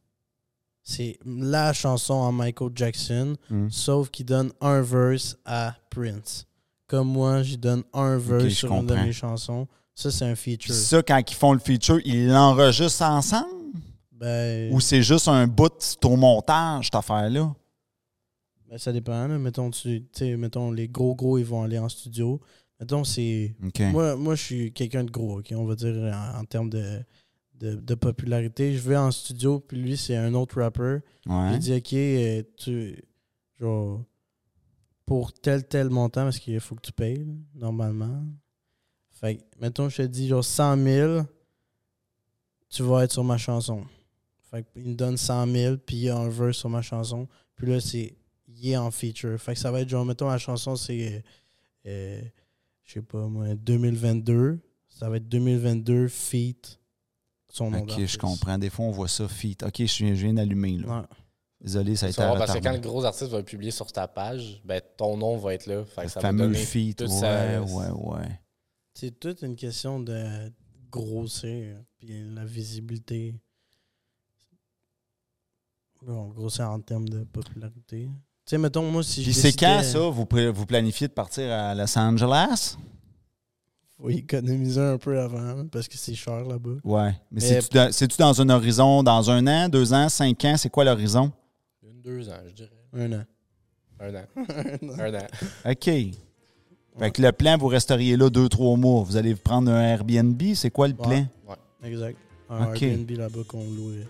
C'est la chanson en Michael Jackson, Hmm. sauf qu'il donne un verse à Prince. Comme moi, j'y donne un verse je sur une de mes chansons. Ça, c'est un feature. ça, quand ils font le feature, ils l'enregistrent ensemble? Ben, Ou c'est juste un bout au montage, cette affaire-là? ben, ça dépend. là. Mettons, tu, mettons, les gros gros, ils vont aller en studio. Mettons, c'est. Moi, moi je suis quelqu'un de gros, ok, on va dire en, en termes de, de, de popularité. Je vais en studio, puis lui, c'est un autre rapper. Ouais. Il dit, OK, euh, tu. Genre. Pour tel, tel montant, parce qu'il faut que tu payes, normalement. Fait que, mettons, je te dis, genre 100 000, tu vas être sur ma chanson. Fait qu'il me donne 100 000, puis il y a un verse sur ma chanson. Puis là, c'est. Il est en feature. Fait que ça va être genre, mettons, la chanson, c'est. euh, je sais pas, moi, 2022. Ça va être 2022 feat. Son nom OK, je comprends. Des fois, on voit ça, feat. OK, je viens, je viens d'allumer. Là. Ouais. Désolé, ça a été vas voir, parce que quand le gros artiste va le publier sur ta page, ben, ton nom va être là. Fait que Le ça va fameux donner feat. Ouais, sa- ouais, ouais. C'est toute une question de grossir, puis la visibilité. Bon, grossir en termes de popularité. Tu sais, mettons, moi, si Puis c'est quand, ça, vous planifiez de partir à Los Angeles? Faut économiser un peu avant, parce que c'est cher là-bas. Ouais. Mais Mais- c'est-tu dans- un horizon, dans un an, deux ans, cinq ans? C'est quoi l'horizon? Une, deux ans, je dirais. Un an. Un an. Un an. Un an. OK. Fait que le plan, vous resteriez là deux, trois mois. Vous allez prendre un Airbnb. C'est quoi le plan? Ouais. Exact. Un. Airbnb là-bas qu'on louait.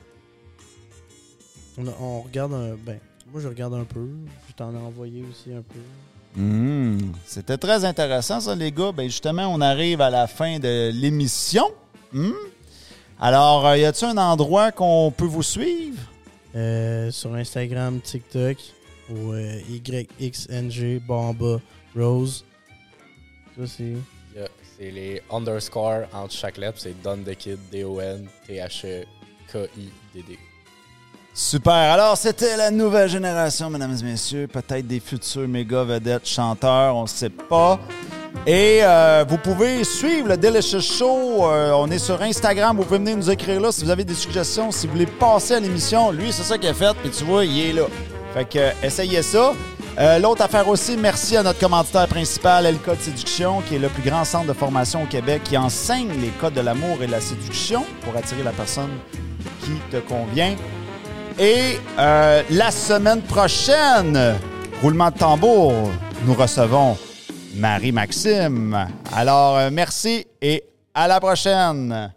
On, on regarde un. Ben, moi, je regarde un peu. Je t'en ai envoyé aussi un peu. Hmm, C'était très intéressant, ça, les gars. Ben, justement, on arrive à la fin de l'émission. Hmm? Alors, euh, y a-t-il un endroit qu'on peut vous suivre? Euh, sur Instagram, TikTok, ou euh, YXNG, Bamba, Rose. Ça, c'est. Yeah, C'est les underscore entre chaque lettre. C'est Don the Kid, D-O-N-T-H-E-K-I-D-D. Super. Alors, c'était la nouvelle génération, mesdames et messieurs. Peut-être des futurs méga vedettes chanteurs, on ne sait pas. Et euh, vous pouvez suivre le Delicious Show. Euh, on est sur Instagram. Vous pouvez venir nous écrire là si vous avez des suggestions. Si vous voulez passer à l'émission, lui, c'est ça qu'il a fait. Puis tu vois, il est là. Fait que, euh, essayez ça. L'autre affaire aussi, merci à notre commanditaire principal, El Code Séduction, qui est le plus grand centre de formation au Québec, qui enseigne les codes de l'amour et de la séduction pour attirer la personne qui te convient. Et euh, la semaine prochaine, roulement de tambour, nous recevons Marie-Maxime. Alors, euh, merci et à la prochaine.